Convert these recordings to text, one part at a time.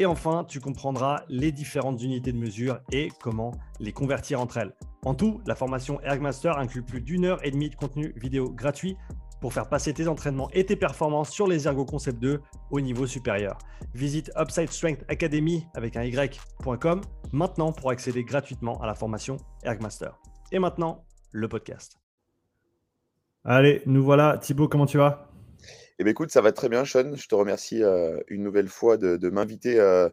Et enfin, tu comprendras les différentes unités de mesure et comment les convertir entre elles. En tout, la formation Ergmaster inclut plus d'une heure et demie de contenu vidéo gratuit pour faire passer tes entraînements et tes performances sur les Ergo Concept 2 au niveau supérieur. Visite Upside Strength Academy avec un y.com maintenant pour accéder gratuitement à la formation Ergmaster. Et maintenant, le podcast. Allez, nous voilà. Thibaut, comment tu vas? Eh bien, écoute, ça va très bien, Sean. Je te remercie euh, une nouvelle fois de, m'inviter euh,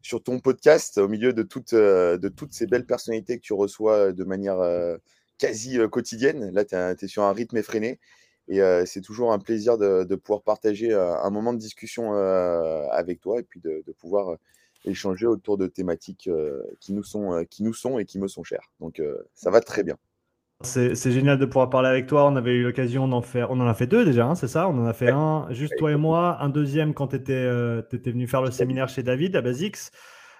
sur ton podcast au milieu euh, de toutes ces belles personnalités que tu reçois de manière quasi quotidienne. Là, tu es, sur un rythme effréné. Et c'est toujours un plaisir de, pouvoir partager un moment de discussion avec toi et puis de, pouvoir échanger autour de thématiques qui nous sont et qui me sont chères. Donc ça va très bien. C'est génial de pouvoir parler avec toi. On avait eu l'occasion d'en faire. On en a fait deux déjà, hein, c'est ça? On en a fait un, juste toi et moi. Un deuxième quand tu étais, étais, venu faire le séminaire chez David à Basics.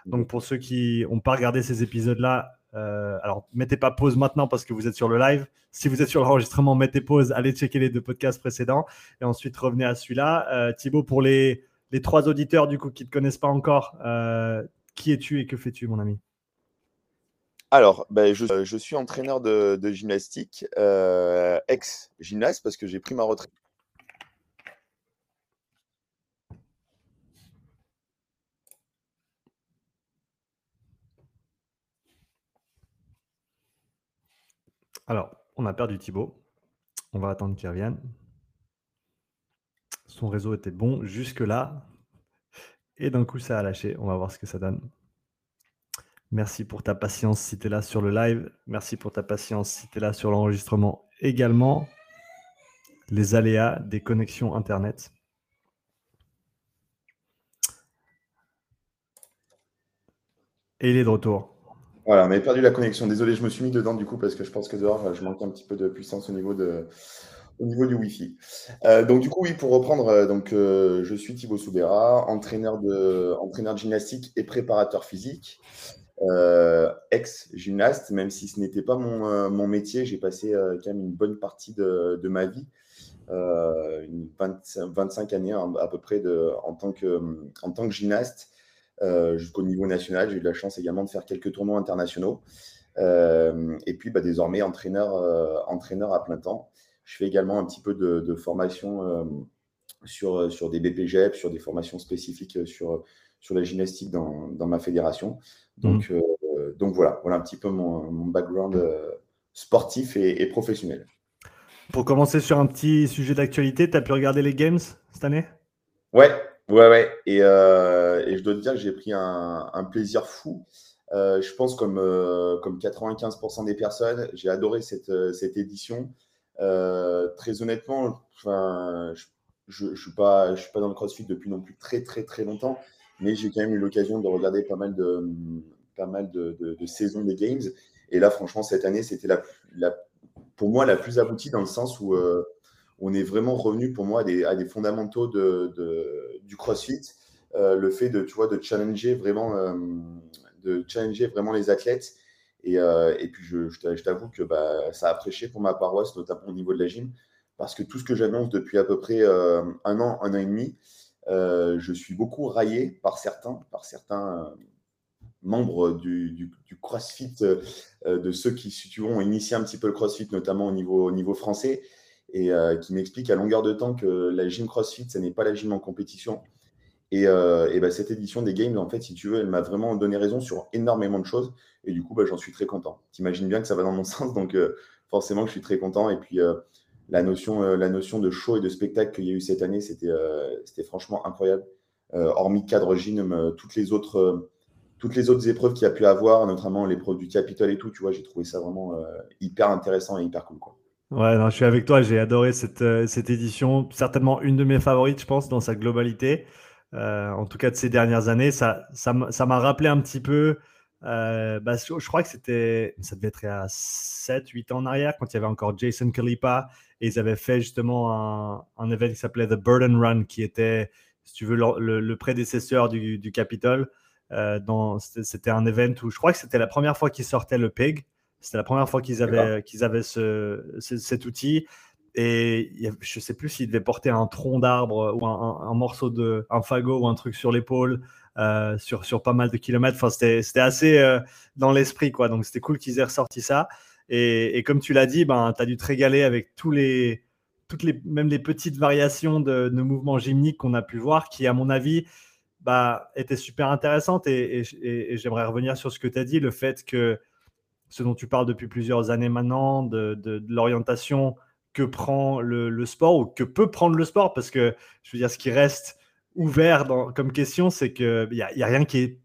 Donc pour ceux qui n'ont pas regardé ces épisodes-là, euh, alors, mettez pas pause maintenant parce que vous êtes sur le live. Si vous êtes sur l'enregistrement, mettez pause, allez checker les deux podcasts précédents et ensuite revenez à celui-là. Euh, Thibaut, pour les, les, trois auditeurs du coup qui ne te connaissent pas encore, euh, qui es-tu et que fais-tu, mon ami? Alors, ben, je, je, suis entraîneur de, de gymnastique, ex-gymnaste, parce que j'ai pris ma retraite Alors, on a perdu Thibaut. On va attendre qu'il revienne. Son réseau était bon jusque-là. Et d'un coup, ça a lâché. On va voir ce que ça donne. Merci pour ta patience si tu es là sur le live. Merci pour ta patience si tu es là sur l'enregistrement également. Les aléas des connexions Internet. Et il est de retour. Voilà, on avait perdu la connexion. Désolé, je me suis mis dedans du coup parce que je pense que dehors, je manque un petit peu de puissance au niveau, de, au niveau du Wi-Fi. Euh, donc du coup, oui, pour reprendre, euh, donc, euh, je suis Thibaut Soubera, entraîneur de, entraîneur de gymnastique et préparateur physique, ex-gymnaste, même si ce n'était pas mon, mon métier, j'ai passé quand même une bonne partie de, de ma vie, une 25 années à peu près de, en, tant que, en tant que gymnaste. Euh, jusqu'au niveau national. J'ai eu la chance également de faire quelques tournois internationaux. Euh, et puis bah, désormais entraîneur, euh, entraîneur à plein temps. Je fais également un petit peu de, formation sur, sur des BPGEP, sur des formations spécifiques sur, sur la gymnastique dans, dans ma fédération. Donc, mmh. donc voilà, voilà un petit peu mon, mon background sportif et, et, professionnel. Pour commencer sur un petit sujet d'actualité, tu as pu regarder les Games cette année? Ouais, Ouais, ouais. Et, euh, et je dois te dire que j'ai pris un, un plaisir fou. Euh, je pense comme, euh, comme 95% des personnes, j'ai adoré cette, cette édition. très honnêtement, je ne suis, pas, je suis pas dans le CrossFit depuis non plus très, très, très longtemps, mais j'ai quand même eu l'occasion de regarder pas mal de, pas mal de, de, saisons des Games. Et là, franchement, cette année, c'était la, la, pour moi la plus aboutie dans le sens où on est vraiment revenu pour moi à des, à des fondamentaux de, du CrossFit. Euh, le fait de, tu vois, de challenger vraiment, euh, de challenger vraiment les athlètes. Et, euh, et puis, je, je t'avoue que bah, ça a prêché pour ma paroisse, notamment au niveau de la gym, parce que tout ce que j'annonce depuis à peu près un an, un an et demi, je suis beaucoup raillé par certains, par certains membres du, CrossFit, de ceux qui, ont initié un petit peu le CrossFit, notamment au niveau, au niveau français, et euh, qui m'explique à longueur de temps que la gym CrossFit, ce n'est pas la gym en compétition. Et, euh, bah, cette édition des Games, en fait, si tu veux, elle m'a vraiment donné raison sur énormément de choses. Et du coup, bah, j'en suis très content. Tu imagines bien que ça va dans mon sens, donc euh, forcément, je suis très content. Et puis, la, notion, la notion de show et de spectacle qu'il y a eu cette année, c'était c'était franchement incroyable. hormis cadre gym, toutes les autres toutes les autres épreuves qu'il y a pu avoir, notamment l'épreuve du Capitole et tout, tu vois, j'ai trouvé ça vraiment hyper intéressant et hyper cool. Quoi. Ouais, non, je suis avec toi, j'ai adoré cette, euh, cette édition, certainement une de mes favorites, je pense, dans sa globalité. Euh, en tout cas, de ces dernières années, ça, ça m'a rappelé un petit peu. Euh, bah, je, crois que c'était, ça devait être à 7-8 ans en arrière, quand il y avait encore Jason Kalipa, et ils avaient fait justement un, un événement qui s'appelait The Burden Run, qui était, si tu veux, le, prédécesseur du, du Capitol. c'était un événement où je crois que c'était la première fois qu'ils sortaient le PIG. C'était la première fois qu'ils avaient, qu'ils avaient ce, cet outil. Et je ne sais plus s'ils devaient porter un tronc d'arbre ou un, morceau de un fagot ou un truc sur l'épaule euh, sur, sur pas mal de kilomètres. Enfin, c'était assez euh, dans l'esprit, quoi. Donc, c'était cool qu'ils aient ressorti ça. Et, comme tu l'as dit, ben, tu as dû te régaler avec tous les, toutes les, même les petites variations de, de mouvements gymniques qu'on a pu voir qui, à mon avis, bah, étaient super intéressantes. Et, j'aimerais revenir sur ce que tu as dit, le fait que ce dont tu parles depuis plusieurs années maintenant, de, l'orientation que prend le, sport ou que peut prendre le sport, parce que je veux dire, ce qui reste ouvert comme question, c'est qu'il n'y y a rien qui est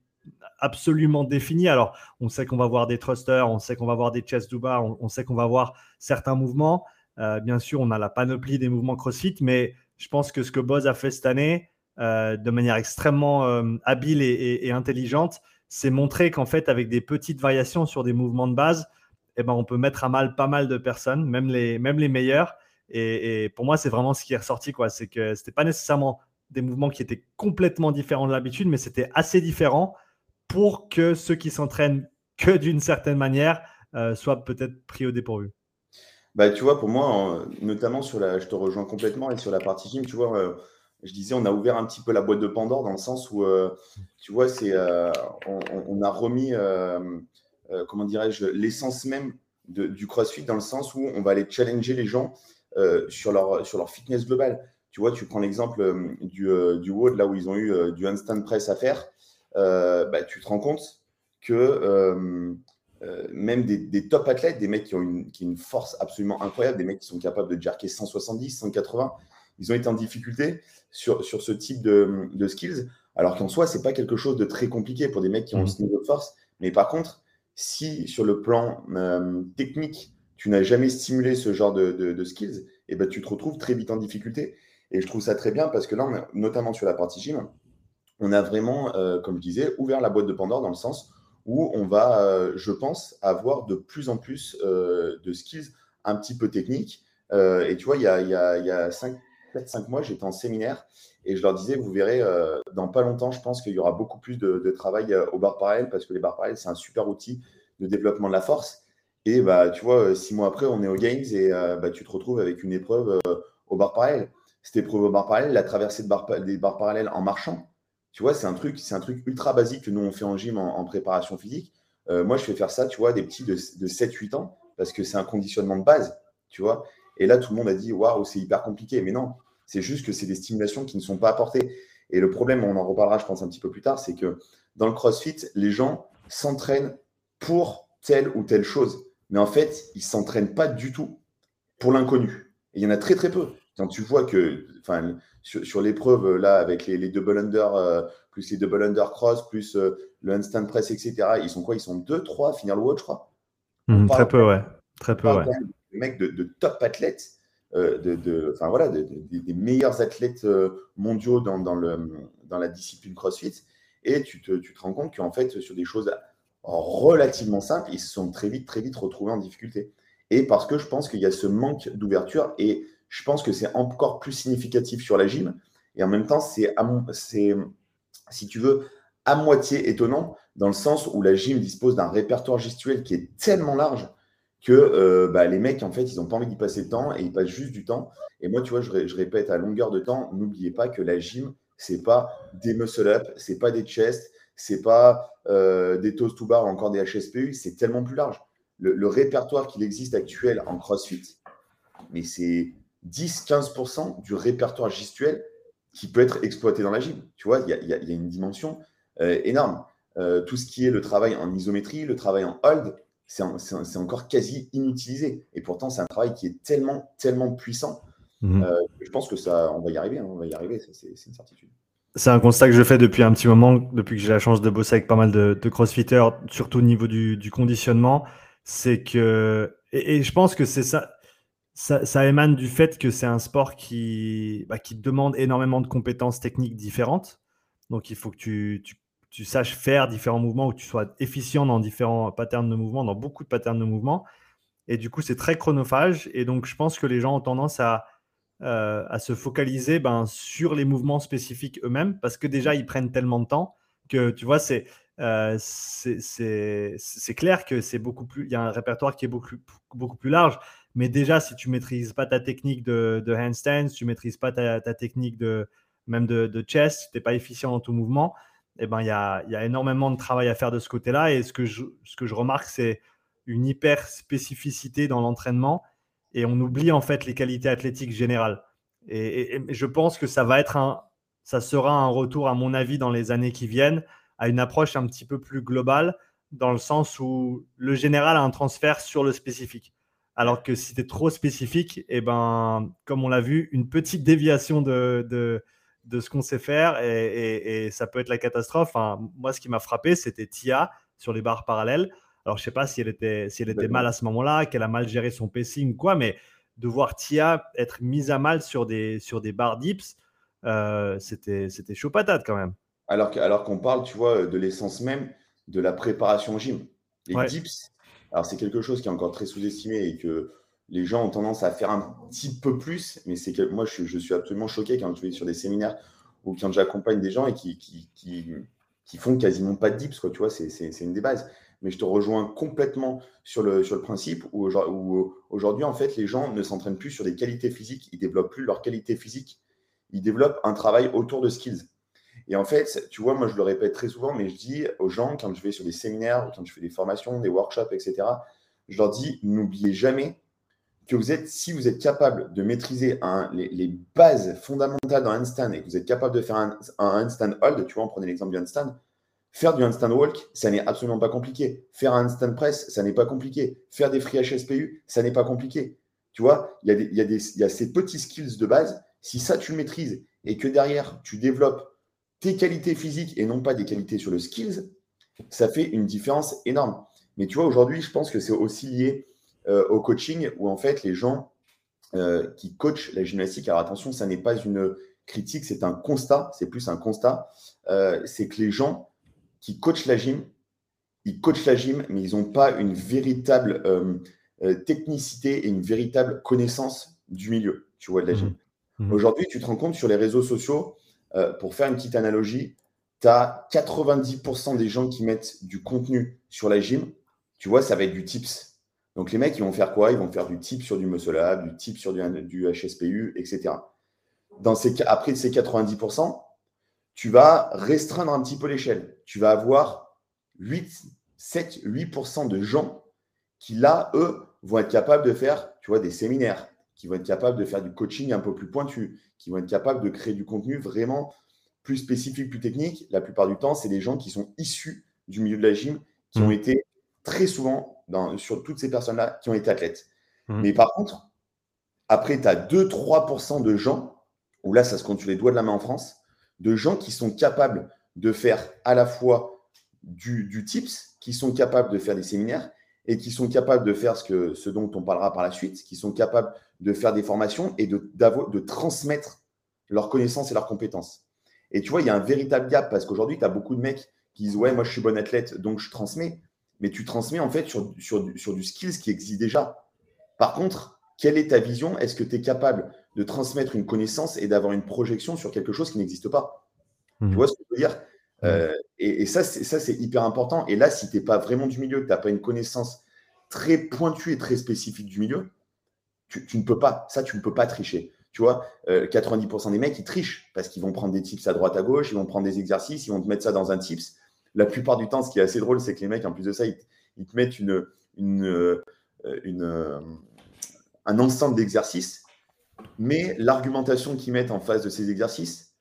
absolument défini. Alors, on sait qu'on va voir des thrusters, on sait qu'on va voir des chest to bar, on, sait qu'on va voir certains mouvements. Euh, bien sûr, on a la panoplie des mouvements CrossFit, mais je pense que ce que Boz a fait cette année, euh, de manière extrêmement euh, habile et, intelligente, c'est montrer qu'en fait, avec des petites variations sur des mouvements de base, eh ben, on peut mettre à mal pas mal de personnes, même les, même les meilleurs. Et, pour moi, c'est vraiment ce qui est ressorti. quoi. C'est que ce n'était pas nécessairement des mouvements qui étaient complètement différents de l'habitude, mais c'était assez différent pour que ceux qui s'entraînent que d'une certaine manière euh, soient peut-être pris au dépourvu. Bah, tu vois, pour moi, notamment sur la, je te rejoins complètement, et sur la partie gym, tu vois, euh, je disais, on a ouvert un petit peu la boîte de Pandore dans le sens où, euh, tu vois, c'est, on, a remis, comment dirais-je, l'essence même du CrossFit dans le sens où on va aller challenger les gens sur, leur, sur leur fitness global. Tu vois, tu prends l'exemple du, du WOD, là où ils ont eu du handstand press à faire, bah, tu te rends compte que même des, top athlètes, des mecs qui ont une, qui une force absolument incroyable, des mecs qui sont capables de jerker 170, 180, ils ont été en difficulté sur, sur ce type de, de skills, alors qu'en soi, ce n'est pas quelque chose de très compliqué pour des mecs qui ont mmh. ce niveau de force. Mais par contre, si sur le plan euh, technique, tu n'as jamais stimulé ce genre de, de, skills, et eh ben, tu te retrouves très vite en difficulté. Et je trouve ça très bien parce que là, notamment sur la partie gym, on a vraiment, euh, comme je disais, ouvert la boîte de Pandore dans le sens où on va, euh, je pense, avoir de plus en plus de skills un petit peu techniques. et tu vois, il y a, cinq, 4-5 mois, j'étais en séminaire et je leur disais, vous verrez, euh, dans pas longtemps, je pense qu'il y aura beaucoup plus de, travail euh, au bar parallèle parce que les bars parallèles, c'est un super outil de développement de la force. Et bah, tu vois, euh, six mois après, on est au Games et bah, tu te retrouves avec une épreuve au bar parallèle. Cette épreuve au bar parallèle, la traversée de des bars parallèles en marchant, tu vois, c'est un truc, c'est un truc ultra basique que nous on fait en gym en, préparation physique. moi, je fais faire ça, tu vois, des petits de, de 7-8 ans parce que c'est un conditionnement de base, tu vois. Et là, tout le monde a dit waouh, c'est hyper compliqué. Mais non, c'est juste que c'est des stimulations qui ne sont pas apportées. Et le problème, on en reparlera, je pense, un petit peu plus tard, c'est que dans le CrossFit, les gens s'entraînent pour telle ou telle chose. Mais en fait, ils ne s'entraînent pas du tout pour l'inconnu. Il y en a très, très peu. Quand tu vois que sur, sur l'épreuve, là, avec les, double under, euh, plus les double under cross, plus euh, le handstand press, etc., ils sont quoi? Ils sont 2, 3 à finir le WOD, je crois. Mmh, très peu, ouais. Très peu, ouais des mecs de, top athlètes, euh, de, enfin, voilà, des meilleurs athlètes euh, mondiaux dans, dans, le, dans la discipline CrossFit. Et tu te, tu te rends compte qu'en fait, sur des choses relativement simples, ils se sont très vite, très vite retrouvés en difficulté. Et parce que je pense qu'il y a ce manque d'ouverture et je pense que c'est encore plus significatif sur la gym. Et en même temps, c'est, si tu veux, à moitié étonnant dans le sens où la gym dispose d'un répertoire gestuel qui est tellement large que euh, bah, les mecs, en fait, ils n'ont pas envie d'y passer le temps et ils passent juste du temps. Et moi, tu vois, je, répète à longueur de temps, n'oubliez pas que la gym, c'est pas des muscle-up, c'est pas des chests, c'est pas euh, des toast to bar ou encore des HSPU, c'est tellement plus large. Le, répertoire qu'il existe actuel en CrossFit, mais c'est 10-15% du répertoire gestuel qui peut être exploité dans la gym. Tu vois, il y, a une dimension euh, énorme. tout ce qui est le travail en isométrie, le travail en hold, c'est encore quasi inutilisé. Et pourtant, c'est un travail qui est tellement, tellement puissant. Mhm. Euh, je pense que ça, on va y arriver. Hein, on va y arriver, c'est une certitude. C'est un constat que je fais depuis un petit moment, depuis que j'ai la chance de bosser avec pas mal de, crossfitters, surtout au niveau du, conditionnement. C'est que, et, je pense que c'est ça, ça, émane du fait que c'est un sport qui, bah, qui demande énormément de compétences techniques différentes. Donc, il faut que tu, tu, saches faire différents mouvements ou que tu sois efficient dans différents patterns de mouvement, dans beaucoup de patterns de mouvement. Et du coup, c'est très chronophage. Et donc, je pense que les gens ont tendance à, euh, à se focaliser ben, sur les mouvements spécifiques eux-mêmes parce que déjà, ils prennent tellement de temps que, tu vois, c'est euh, c'est clair que c'est beaucoup plus. Il y a un répertoire qui est beaucoup, beaucoup plus large. Mais déjà, si tu maîtrises pas ta technique de, handstand, si tu maîtrises pas ta, technique de même de, de chest, si tu n'es pas efficient dans ton mouvement, eh ben, il y a, y a, énormément de travail à faire de ce côté-là. Et ce que je, ce que je remarque, c'est une hyper spécificité dans l'entraînement et on oublie en fait les qualités athlétiques générales. Et, et, je pense que ça va être un, ça sera un retour, à mon avis, dans les années qui viennent, à une approche un petit peu plus globale, dans le sens où le général a un transfert sur le spécifique. Alors que si tu es trop spécifique, et eh ben, comme on l'a vu, une petite déviation de, de, de ce qu'on sait faire et, et, ça peut être la catastrophe. moi, ce qui m'a frappé, c'était Tia sur les barres parallèles. Alors, je ne sais pas si elle était, si elle était mal à ce moment-là, qu'elle a mal géré son pacing ou quoi, mais de voir Tia être mise à mal sur des, sur des barres dips, euh, c'était chaud patate quand même. Alors qu'on alors qu'on parle, tu vois, de l'essence même de la préparation au gym. Les dips, alors c'est quelque chose qui est encore très sous-estimé et que les gens ont tendance à faire un petit peu plus, mais c'est que moi je, suis absolument choqué quand je vais sur des séminaires ou quand j'accompagne des gens et qui, font quasiment pas de dips, quoi, tu vois, c'est une des bases. Mais je te rejoins complètement sur le, sur le principe où, où aujourd'hui, en fait, les gens ne s'entraînent plus sur des qualités physiques, ils développent plus leurs qualités physiques, ils développent un travail autour de skills. Et en fait, tu vois, moi, je le répète très souvent, mais je dis aux gens, quand je vais sur des séminaires, quand je fais des formations, des workshops, etc., je leur dis, n'oubliez jamais que vous êtes, si vous êtes capable de maîtriser les, bases fondamentales d'un handstand et que vous êtes capable de faire un, handstand hold, tu vois, on prenait l'exemple du handstand, faire du handstand walk, ça n'est absolument pas compliqué. Faire un handstand press, ça n'est pas compliqué. Faire des free HSPU, ça n'est pas compliqué. Tu vois, il y, y a ces petits skills de base. Si ça, tu le maîtrises et que derrière, tu développes tes qualités physiques et non pas des qualités sur le skills, ça fait une différence énorme. Mais tu vois, aujourd'hui, je pense que c'est aussi lié euh, au coaching où en fait les gens euh, qui coachent la gymnastique, alors attention, ça n'est pas une critique, c'est un constat, c'est plus un constat, euh, c'est que les gens qui coachent la gym, ils coachent la gym, mais ils n'ont pas une véritable technicité et une véritable connaissance du milieu, tu vois, de la gym. Mmh. Mmh. Aujourd'hui, tu te rends compte sur les réseaux sociaux, euh, pour faire une petite analogie, tu as 90% des gens qui mettent du contenu sur la gym. Tu vois, ça va être du tips. Donc les mecs, ils vont faire quoi? Ils vont faire du tip sur du muscle du tip sur du, HSPU, etc. Dans ces, après ces 90%, tu vas restreindre un petit peu l'échelle. Tu vas avoir 8, 7, 8% de gens qui, là, eux, vont être capables de faire, tu vois, des séminaires, qui vont être capables de faire du coaching un peu plus pointu, qui vont être capables de créer du contenu vraiment plus spécifique, plus technique. La plupart du temps, c'est des gens qui sont issus du milieu de la gym, qui ont mmh. été très souvent, dans, sur toutes ces personnes-là, qui ont été athlètes. Mmh. Mais par contre, après, tu as 2-3% de gens, où là, ça se compte sur les doigts de la main en France, de gens qui sont capables de faire à la fois du, du tips, qui sont capables de faire des séminaires et qui sont capables de faire ce, que, ce dont on parlera par la suite, qui sont capables de faire des formations et de, de transmettre leurs connaissances et leurs compétences. Et tu vois, il y a un véritable gap parce qu'aujourd'hui, tu as beaucoup de mecs qui disent Ouais, moi je suis bon athlète, donc je transmets. Mais tu transmets en fait sur, sur, sur du skills qui existe déjà. Par contre, quelle est ta vision? Est-ce que tu es capable de transmettre une connaissance et d'avoir une projection sur quelque chose qui n'existe pas? Tu mmh. vois ce que je veux dire? Euh, et, et, ça, c'est hyper important. Et là, si tu n'es pas vraiment du milieu, que tu n'as pas une connaissance très pointue et très spécifique du milieu, tu, ne peux pas, ça, tu ne peux pas tricher. Tu vois, 90% euh, des mecs, ils trichent parce qu'ils vont prendre des tips à droite, à gauche, ils vont prendre des exercices, ils vont te mettre ça dans un tips. La plupart du temps, ce qui est assez drôle, c'est que les mecs, en plus de ça, ils, te mettent une, une, euh, euh, un ensemble d'exercices, mais l'argumentation qu'ils mettent en face de ces exercices,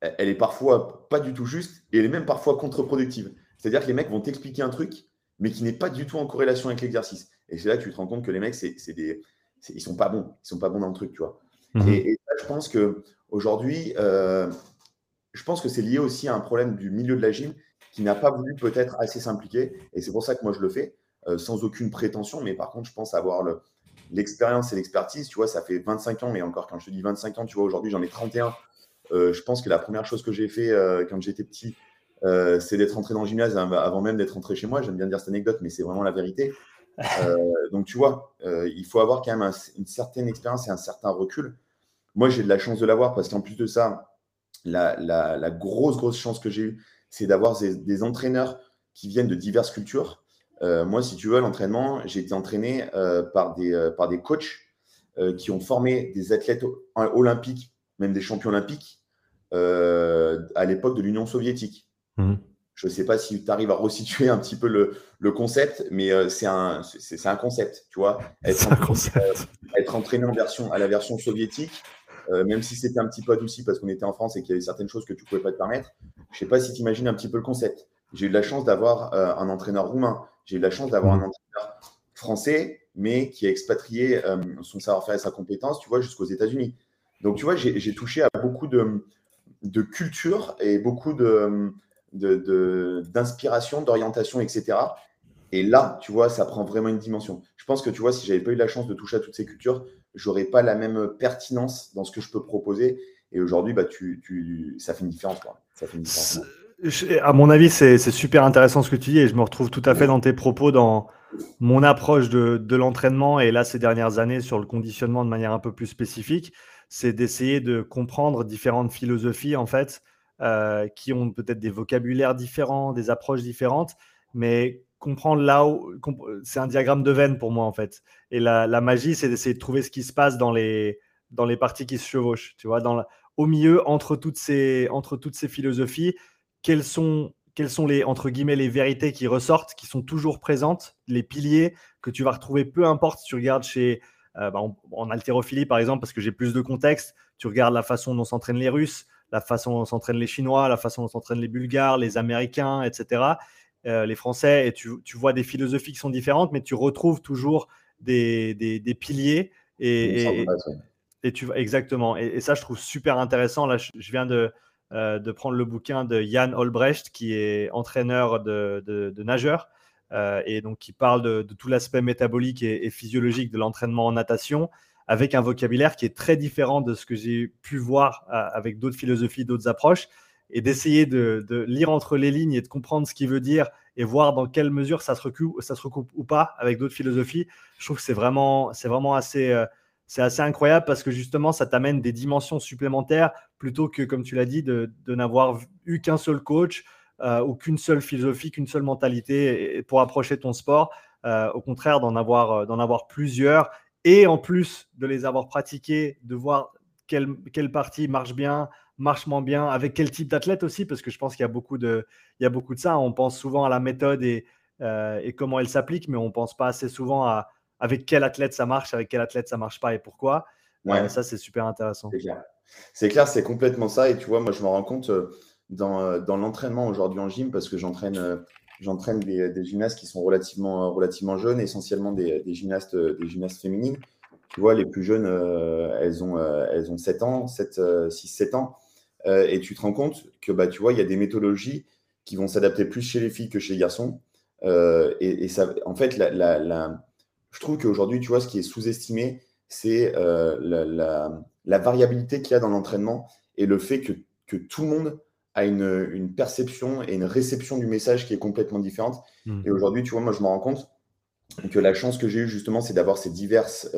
elle est parfois pas du tout juste et elle est même parfois contre-productive. C'est-à-dire que les mecs vont t'expliquer un truc, mais qui n'est pas du tout en corrélation avec l'exercice. Et c'est là que tu te rends compte que les mecs, c'est des, ils sont pas bons. Ils sont pas bons dans le truc, tu vois. Mhm. Et, je pense que aujourd'hui, euh, je pense que c'est lié aussi à un problème du milieu de la gym qui n'a pas voulu peut-être assez s'impliquer. Et c'est pour ça que moi je le fais, euh, sans aucune prétention. Mais par contre, je pense avoir le, l'expérience et l'expertise, tu vois, ça fait 25 ans, mais encore quand je te dis 25 ans, tu vois, aujourd'hui j'en ai 31. je pense que la première chose que j'ai fait quand j'étais petit, c'est d'être entré dans le gymnase avant même d'être entré chez moi. J'aime bien dire cette anecdote, mais c'est vraiment la vérité. Donc, tu vois, il faut avoir quand même une certaine expérience et un certain recul. Moi, j'ai de la chance de l'avoir parce qu'en plus de ça, la, grosse, grosse chance que j'ai eue, c'est d'avoir des, entraîneurs qui viennent de diverses cultures. Euh, moi, si tu veux, l'entraînement, j'ai été entraîné euh, par, des, euh, par des coachs qui ont formé des athlètes olympiques, même des champions olympiques, à l'époque de l'Union soviétique. Mmh. Je ne sais pas si tu arrives à resituer un petit peu le, concept, mais c'est un, un concept, tu vois. Être, un concept. être entraîné en version, à la version soviétique, euh, même si c'était un petit peu adouci parce qu'on était en France et qu'il y avait certaines choses que tu ne pouvais pas te permettre. Je ne sais pas si tu imagines un petit peu le concept. J'ai eu de la chance d'avoir euh, un entraîneur roumain. J'ai eu de la chance d'avoir un mmh. entraîneur français, mais qui a expatrié euh, son savoir-faire et sa compétence, tu vois, jusqu'aux États-Unis. Donc, tu vois, j'ai touché à beaucoup de, de culture et beaucoup de, d'inspiration, d'orientation, etc. Et là, tu vois, ça prend vraiment une dimension. Je pense que, tu vois, si j'avais pas eu la chance de toucher à toutes ces cultures, j'aurais pas la même pertinence dans ce que je peux proposer. Et aujourd'hui, bah, tu, tu, ça fait une différence. À mon avis, c'est super intéressant ce que tu dis et je me retrouve tout à fait dans tes propos, dans mon approche de, de l'entraînement et là, ces dernières années, sur le conditionnement de manière un peu plus spécifique, c'est d'essayer de comprendre différentes philosophies, en fait, euh, qui ont peut-être des vocabulaires différents, des approches différentes, mais comprendre là où. C'est un diagramme de veine pour moi, en fait. Et la, magie, c'est d'essayer de trouver ce qui se passe dans les, dans les parties qui se chevauchent. Tu vois, au milieu, entre toutes, ces, entre toutes ces philosophies, quelles sont, quelles sont les, entre guillemets, les vérités qui ressortent, qui sont toujours présentes, les piliers que tu vas retrouver, peu importe si tu regardes chez. Euh, bah, en, haltérophilie, par exemple, parce que j'ai plus de contexte, tu regardes la façon dont s'entraînent les Russes, la façon dont s'entraînent les Chinois, la façon dont s'entraînent les Bulgares, les Américains, etc. Euh, les Français, et tu, vois des philosophies qui sont différentes, mais tu retrouves toujours des, des, piliers. Et, et, tu exactement. Et, ça, je trouve super intéressant. Là, je, viens de, euh, de prendre le bouquin de Jan Olbrecht, qui est entraîneur de, de, nageurs. Euh, et donc qui parle de, tout l'aspect métabolique et, physiologique de l'entraînement en natation, avec un vocabulaire qui est très différent de ce que j'ai pu voir avec d'autres philosophies, d'autres approches et d'essayer de, lire entre les lignes et de comprendre ce qu'il veut dire et voir dans quelle mesure ça se recoupe, ça se recoupe ou pas avec d'autres philosophies, je trouve que c'est vraiment, c'est vraiment assez, euh, c'est assez incroyable parce que justement, ça t'amène des dimensions supplémentaires plutôt que, comme tu l'as dit, de, n'avoir eu qu'un seul coach euh, ou qu'une seule philosophie, qu'une seule mentalité pour approcher ton sport. Euh, au contraire, d'en avoir, d'en avoir plusieurs et en plus de les avoir pratiqués, de voir quelle, quelle partie marche bien, marche moins bien, avec quel type d'athlète aussi, parce que je pense qu'il y a beaucoup de, il y a beaucoup de ça. On pense souvent à la méthode et, euh, et comment elle s'applique, mais on pense pas assez souvent à avec quel athlète ça marche, avec quel athlète ça marche pas et pourquoi. Euh, ouais. ça, c'est super intéressant. C'est clair, c'est complètement ça. Et tu vois, moi, je me rends compte euh, dans, dans l'entraînement aujourd'hui en gym, parce que j'entraîne j'entraîne des, gymnastes qui sont relativement, relativement jeunes, essentiellement des, gymnastes, des gymnastes féminines. Tu vois, les plus jeunes, elles, ont, elles ont 7 ans, 7, 6, 7 ans. Euh, et tu te rends compte que bah, tu vois, il y a des méthodologies qui vont s'adapter plus chez les filles que chez les garçons. Euh, et, ça, en fait, la, je trouve qu'aujourd'hui, tu vois, ce qui est sous-estimé, c'est euh, la, variabilité qu'il y a dans l'entraînement et le fait que, que, tout le monde a une, une, perception et une réception du message qui est complètement différente. Mmh. Et aujourd'hui, tu vois, moi, je me rends compte que la chance que j'ai eue, justement, c'est d'avoir ces diverses,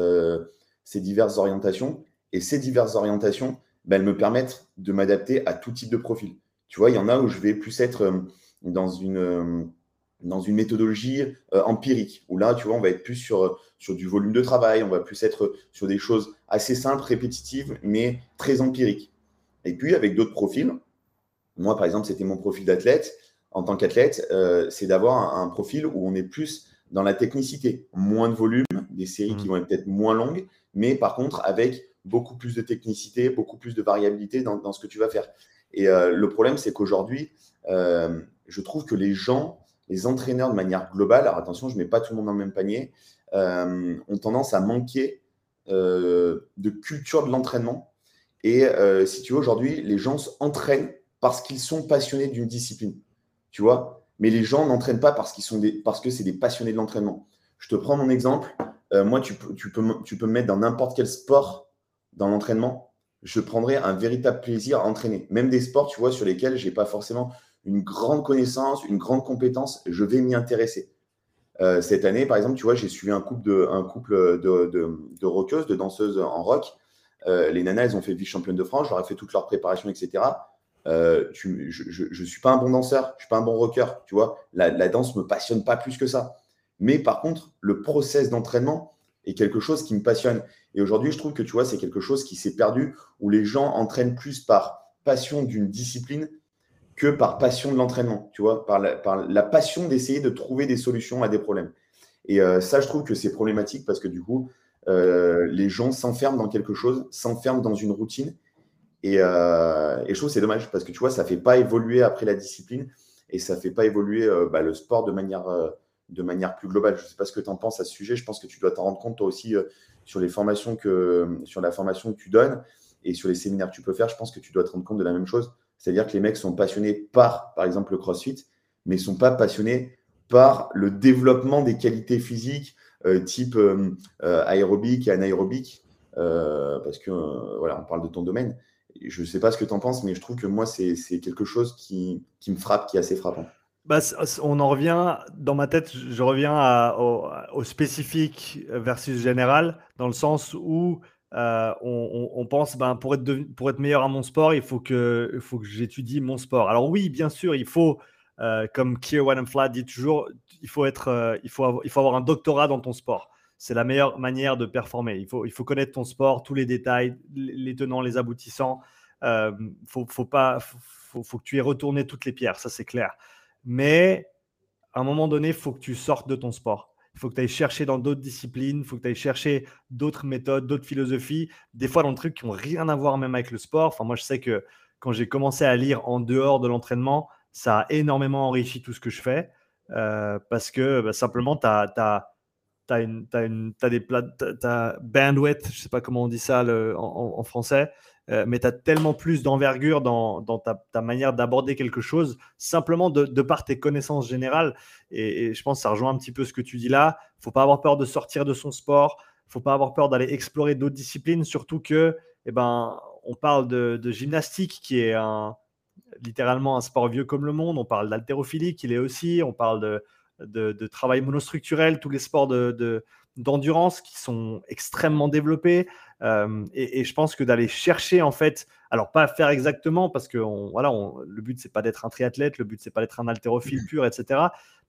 ces diverses orientations. Et ces diverses orientations, ben, elles me permettent de m'adapter à tout type de profil. Tu vois, il y en a où je vais plus être euh, dans une, euh, dans une méthodologie euh, empirique, où là, tu vois, on va être plus sur, sur du volume de travail, on va plus être sur des choses assez simples, répétitives, mais très empiriques. Et puis, avec d'autres profils, moi, par exemple, c'était mon profil d'athlète. En tant qu'athlète, c'est d'avoir un, profil où on est plus dans la technicité, moins de volume, des séries mmh. qui vont être peut-être moins longues, mais par contre, avec beaucoup plus de technicité, beaucoup plus de variabilité dans, ce que tu vas faire. Et euh, le problème, c'est qu'aujourd'hui, euh, je trouve que les gens, les entraîneurs de manière globale, alors attention, je ne mets pas tout le monde dans le même panier, euh, ont tendance à manquer de culture de l'entraînement. Et si tu veux, aujourd'hui, les gens s'entraînent parce qu'ils sont passionnés d'une discipline. Tu vois Mais les gens n'entraînent pas parce, qu'ils sont des, parce que c'est des passionnés de l'entraînement. Je te prends mon exemple. moi, tu peux, tu, peux, tu peux me mettre dans n'importe quel sport dans l'entraînement. Je prendrai un véritable plaisir à entraîner. Même des sports, tu vois, sur lesquels je n'ai pas forcément une grande connaissance, une grande compétence, je vais m'y intéresser. Euh, cette année, par exemple, tu vois, j'ai suivi un couple de, un couple de, de, rockeuses, de danseuses en rock. Euh, les nanas, elles ont fait vice-championne de France, j'aurais fait toute leur préparation, etc. Euh, je ne suis pas un bon danseur, je suis pas un bon rocker, tu vois. La, la danse me passionne pas plus que ça. Mais par contre, le process d'entraînement est quelque chose qui me passionne. Et aujourd'hui, je trouve que tu vois, c'est quelque chose qui s'est perdu, où les gens entraînent plus par passion d'une discipline que par passion de l'entraînement, tu vois, par la, passion d'essayer de trouver des solutions à des problèmes. Et euh, ça, je trouve que c'est problématique parce que du coup, euh, les gens s'enferment dans quelque chose, s'enferment dans une routine. Euh, et, je trouve c'est dommage parce que tu vois, ça ne fait pas évoluer après la discipline et ça ne fait pas évoluer bah, le sport de manière, de manière plus globale. Je ne sais pas ce que tu en penses à ce sujet. Je pense que tu dois t'en rendre compte toi aussi sur les formations que, sur la formation que tu donnes et sur les séminaires que tu peux faire. Je pense que tu dois te rendre compte de la même chose. C'est-à-dire que les mecs sont passionnés par, par exemple, le crossfit, mais ne sont pas passionnés par le développement des qualités physiques euh, type euh, euh, aérobique et anaérobique, parce que voilà, on parle de ton domaine. Je ne sais pas ce que tu en penses, mais je trouve que moi, c'est quelque chose qui, me frappe, qui est assez frappant. Bah, on en revient, dans ma tête, je reviens au, spécifique versus général, dans le sens où euh, on, pense, ben, pour, être meilleur à mon sport, il faut que, j'étudie mon sport. Alors oui, bien sûr, il faut, euh, comme Keir Flat dit toujours, euh, il faut avoir un doctorat dans ton sport. C'est la meilleure manière de performer. Il faut, il faut connaître ton sport, tous les détails, les tenants, les aboutissants. Il faut, faut, pas, faut, faut que tu aies retourné toutes les pierres, ça c'est clair. Mais à un moment donné, il faut que tu sortes de ton sport. Il faut que tu ailles chercher dans d'autres disciplines, il faut que tu ailles chercher d'autres méthodes, d'autres philosophies, des fois dans des trucs qui n'ont rien à voir même avec le sport. Enfin, moi, je sais que quand j'ai commencé à lire en dehors de l'entraînement, ça a énormément enrichi tout ce que je fais euh, parce que bah, simplement, tu as, as, as, une, as, des bandwidth, je sais pas comment on dit ça en, français, euh, mais tu as tellement plus d'envergure dans, ta, manière d'aborder quelque chose, simplement de, par tes connaissances générales. Et, je pense que ça rejoint un petit peu ce que tu dis là. Faut pas avoir peur de sortir de son sport. Faut pas avoir peur d'aller explorer d'autres disciplines, surtout que, eh ben, on parle de, gymnastique qui est un, littéralement un sport vieux comme le monde. On parle d'haltérophilie qui l'est aussi. On parle de, travail monostructurel, tous les sports d'endurance qui sont extrêmement développés. Euh, et, je pense que d'aller chercher, en fait, alors pas faire exactement, parce que voilà, le but, c'est pas d'être un triathlète, le but, c'est pas d'être un haltérophile pur, etc.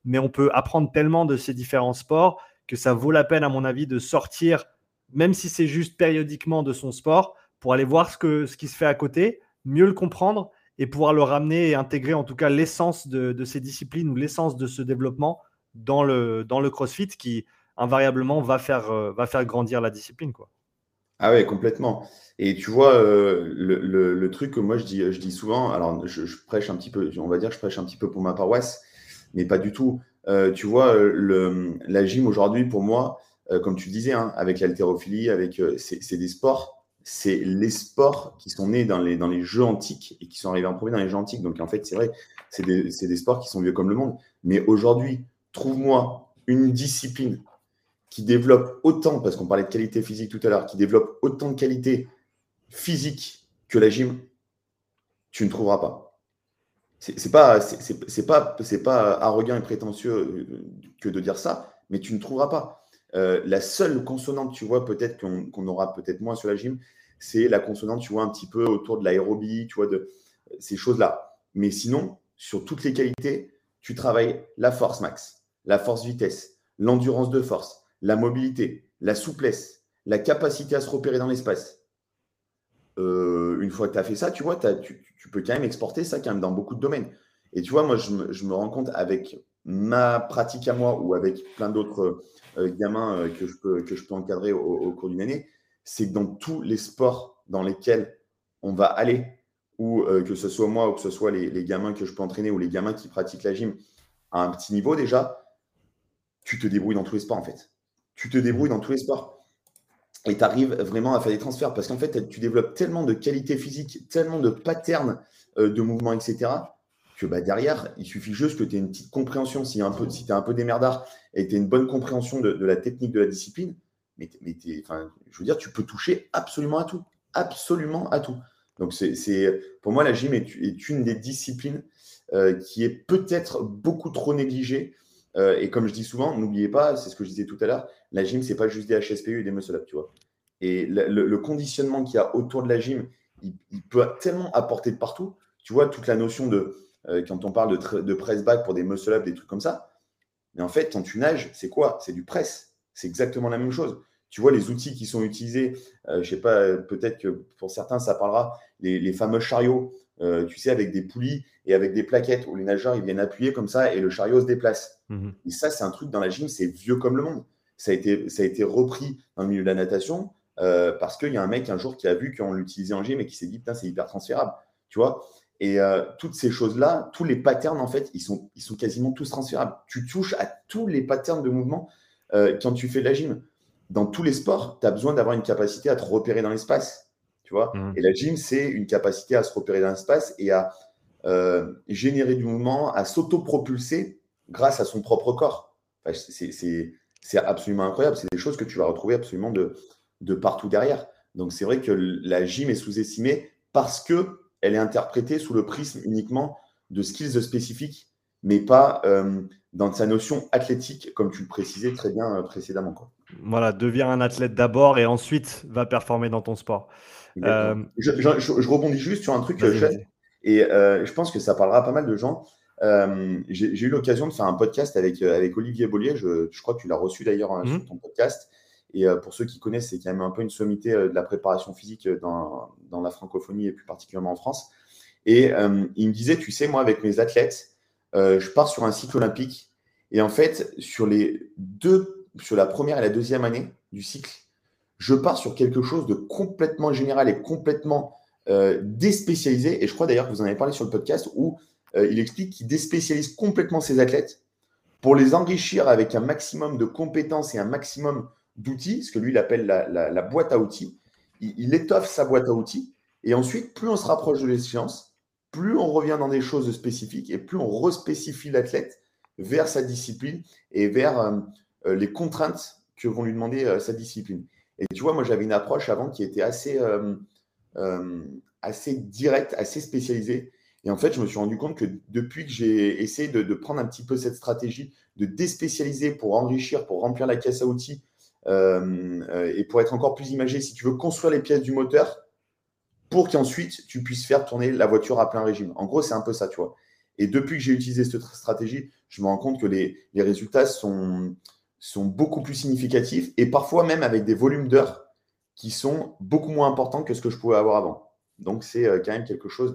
Mais on peut apprendre tellement de ces différents sports que ça vaut la peine, à mon avis, de sortir, même si c'est juste périodiquement de son sport, pour aller voir ce, que, ce qui se fait à côté, mieux le comprendre et pouvoir le ramener et intégrer en tout cas l'essence de, ces disciplines ou l'essence de ce développement dans le, dans le CrossFit qui invariablement va faire, euh, va faire grandir la discipline. Quoi. Ah ouais, complètement. Et tu vois, euh, le, truc que moi je dis, je dis souvent, alors je, prêche un petit peu, on va dire, je prêche un petit peu pour ma paroisse, mais pas du tout. Euh, tu vois, le, la gym aujourd'hui, pour moi, comme tu disais, hein, avec l'haltérophilie, avec, c'est des sports, c'est les sports qui sont nés dans les, dans les jeux antiques et qui sont arrivés en premier dans les jeux antiques. Donc en fait, c'est vrai, c'est des, des sports qui sont vieux comme le monde. Mais aujourd'hui, trouve-moi une discipline qui développe autant, parce qu'on parlait de qualité physique tout à l'heure, qui développe autant de qualité physique que la gym, tu ne trouveras pas. C'est pas, c'est pas, pas arrogant et prétentieux euh, que de dire ça, mais tu ne trouveras pas. Euh, la seule consonante, tu vois, peut-être qu'on aura peut-être moins sur la gym, c'est la consonante, tu vois, un petit peu autour de l'aérobie, tu vois, de ces choses-là. Mais sinon, sur toutes les qualités, tu travailles la force max, la force vitesse, l'endurance de force, la mobilité, la souplesse, la capacité à se repérer dans l'espace. Euh, une fois que tu as fait ça, tu vois, tu, peux quand même exporter ça quand même dans beaucoup de domaines. Et tu vois, moi, je me, rends compte avec ma pratique à moi ou avec plein d'autres euh, gamins euh, que, je peux, que je peux encadrer au, cours d'une année, c'est que dans tous les sports dans lesquels on va aller, ou que ce soit moi ou que ce soit les, gamins que je peux entraîner ou les gamins qui pratiquent la gym à un petit niveau déjà, tu te débrouilles dans tous les sports en fait tu te débrouilles dans tous les sports. Et tu arrives vraiment à faire des transferts parce qu'en fait, tu développes tellement de qualités physiques, tellement de patterns euh, de mouvements, etc., que bah, derrière, il suffit juste que tu aies une petite compréhension. Si, peu, si tu es un peu démerdard et que tu as une bonne compréhension de, la technique de la discipline, mais, enfin, je veux dire, tu peux toucher absolument à tout. Absolument à tout. Donc, c'est, pour moi, la gym est, une des disciplines euh, qui est peut-être beaucoup trop négligée. Euh, et comme je dis souvent, n'oubliez pas, c'est ce que je disais tout à l'heure, la gym, c'est pas juste des HSPU et des muscle up, tu vois. Et le, conditionnement qu'il y a autour de la gym, il, peut tellement apporter de partout. Tu vois, toute la notion de, euh, quand on parle de, de press back pour des muscle up, des trucs comme ça. Mais en fait, quand tu nages, c'est quoi? C'est du press. C'est exactement la même chose. Tu vois, les outils qui sont utilisés, je je sais pas, peut-être que pour certains, ça parlera, les fameux chariots euh, tu sais, avec des poulies et avec des plaquettes où les nageurs ils viennent appuyer comme ça et le chariot se déplace. Mhm. Et ça, c'est un truc dans la gym, c'est vieux comme le monde. Ça a été, ça a été repris dans le milieu de la natation euh, parce qu'il y a un mec un jour qui a vu qu'on l'utilisait en gym et qui s'est dit, putain, c'est hyper transférable. Tu vois? Et euh, toutes ces choses-là, tous les patterns, en fait, ils sont, ils sont quasiment tous transférables. Tu touches à tous les patterns de mouvement quand tu fais de la gym. Dans tous les sports, tu as besoin d'avoir une capacité à te repérer dans l'espace vois. Mmh. Et la gym, c'est une capacité à se repérer dans l'espace et à euh, générer du mouvement, à s'auto-propulser grâce à son propre corps. c'est absolument incroyable. C'est des choses que tu vas retrouver absolument de, de partout derrière. Donc, c'est vrai que la gym est sous-estimée parce qu'elle est interprétée sous le prisme uniquement de skills spécifiques, mais pas euh, dans sa notion athlétique, comme tu le précisais très bien euh, précédemment. Quoi. Voilà, deviens un athlète d'abord et ensuite va performer dans ton sport. Euh, je, rebondis juste sur un truc que et euh, je pense que ça parlera à pas mal de gens. Euh, j'ai eu l'occasion de faire un podcast avec, avec Olivier Bollier. Je, crois que tu l'as reçu d'ailleurs hein, sur mhm. ton podcast. Et pour ceux qui connaissent, c'est quand même un peu une sommité de la préparation physique dans, dans, la francophonie et plus particulièrement en France. Et il me disait, tu sais, moi, avec mes athlètes, je pars sur un cycle olympique. Et en fait, sur les deux, sur la première et la deuxième année du cycle, je pars sur quelque chose de complètement général et complètement euh, déspécialisé. Et je crois d'ailleurs que vous en avez parlé sur le podcast où euh, il explique qu'il déspécialise complètement ses athlètes pour les enrichir avec un maximum de compétences et un maximum d'outils, ce que lui il appelle la, boîte à outils. Il, étoffe sa boîte à outils. Et ensuite, plus on se rapproche de l'échéance, plus on revient dans des choses spécifiques et plus on respécifie l'athlète vers sa discipline et vers euh, les contraintes que vont lui demander sa discipline. Et tu vois, moi, j'avais une approche avant qui était assez, euh, euh, assez directe, assez spécialisée. Et en fait, je me suis rendu compte que depuis que j'ai essayé de, prendre un petit peu cette stratégie, de déspécialiser pour enrichir, pour remplir la caisse à outils euh, et pour être encore plus imagé, si tu veux construire les pièces du moteur pour qu'ensuite tu puisses faire tourner la voiture à plein régime. En gros, c'est un peu ça, tu vois. Et depuis que j'ai utilisé cette stratégie, je me rends compte que les, les résultats sont, sont beaucoup plus significatifs et parfois même avec des volumes d'heures qui sont beaucoup moins importants que ce que je pouvais avoir avant. Donc c'est euh, quand même quelque chose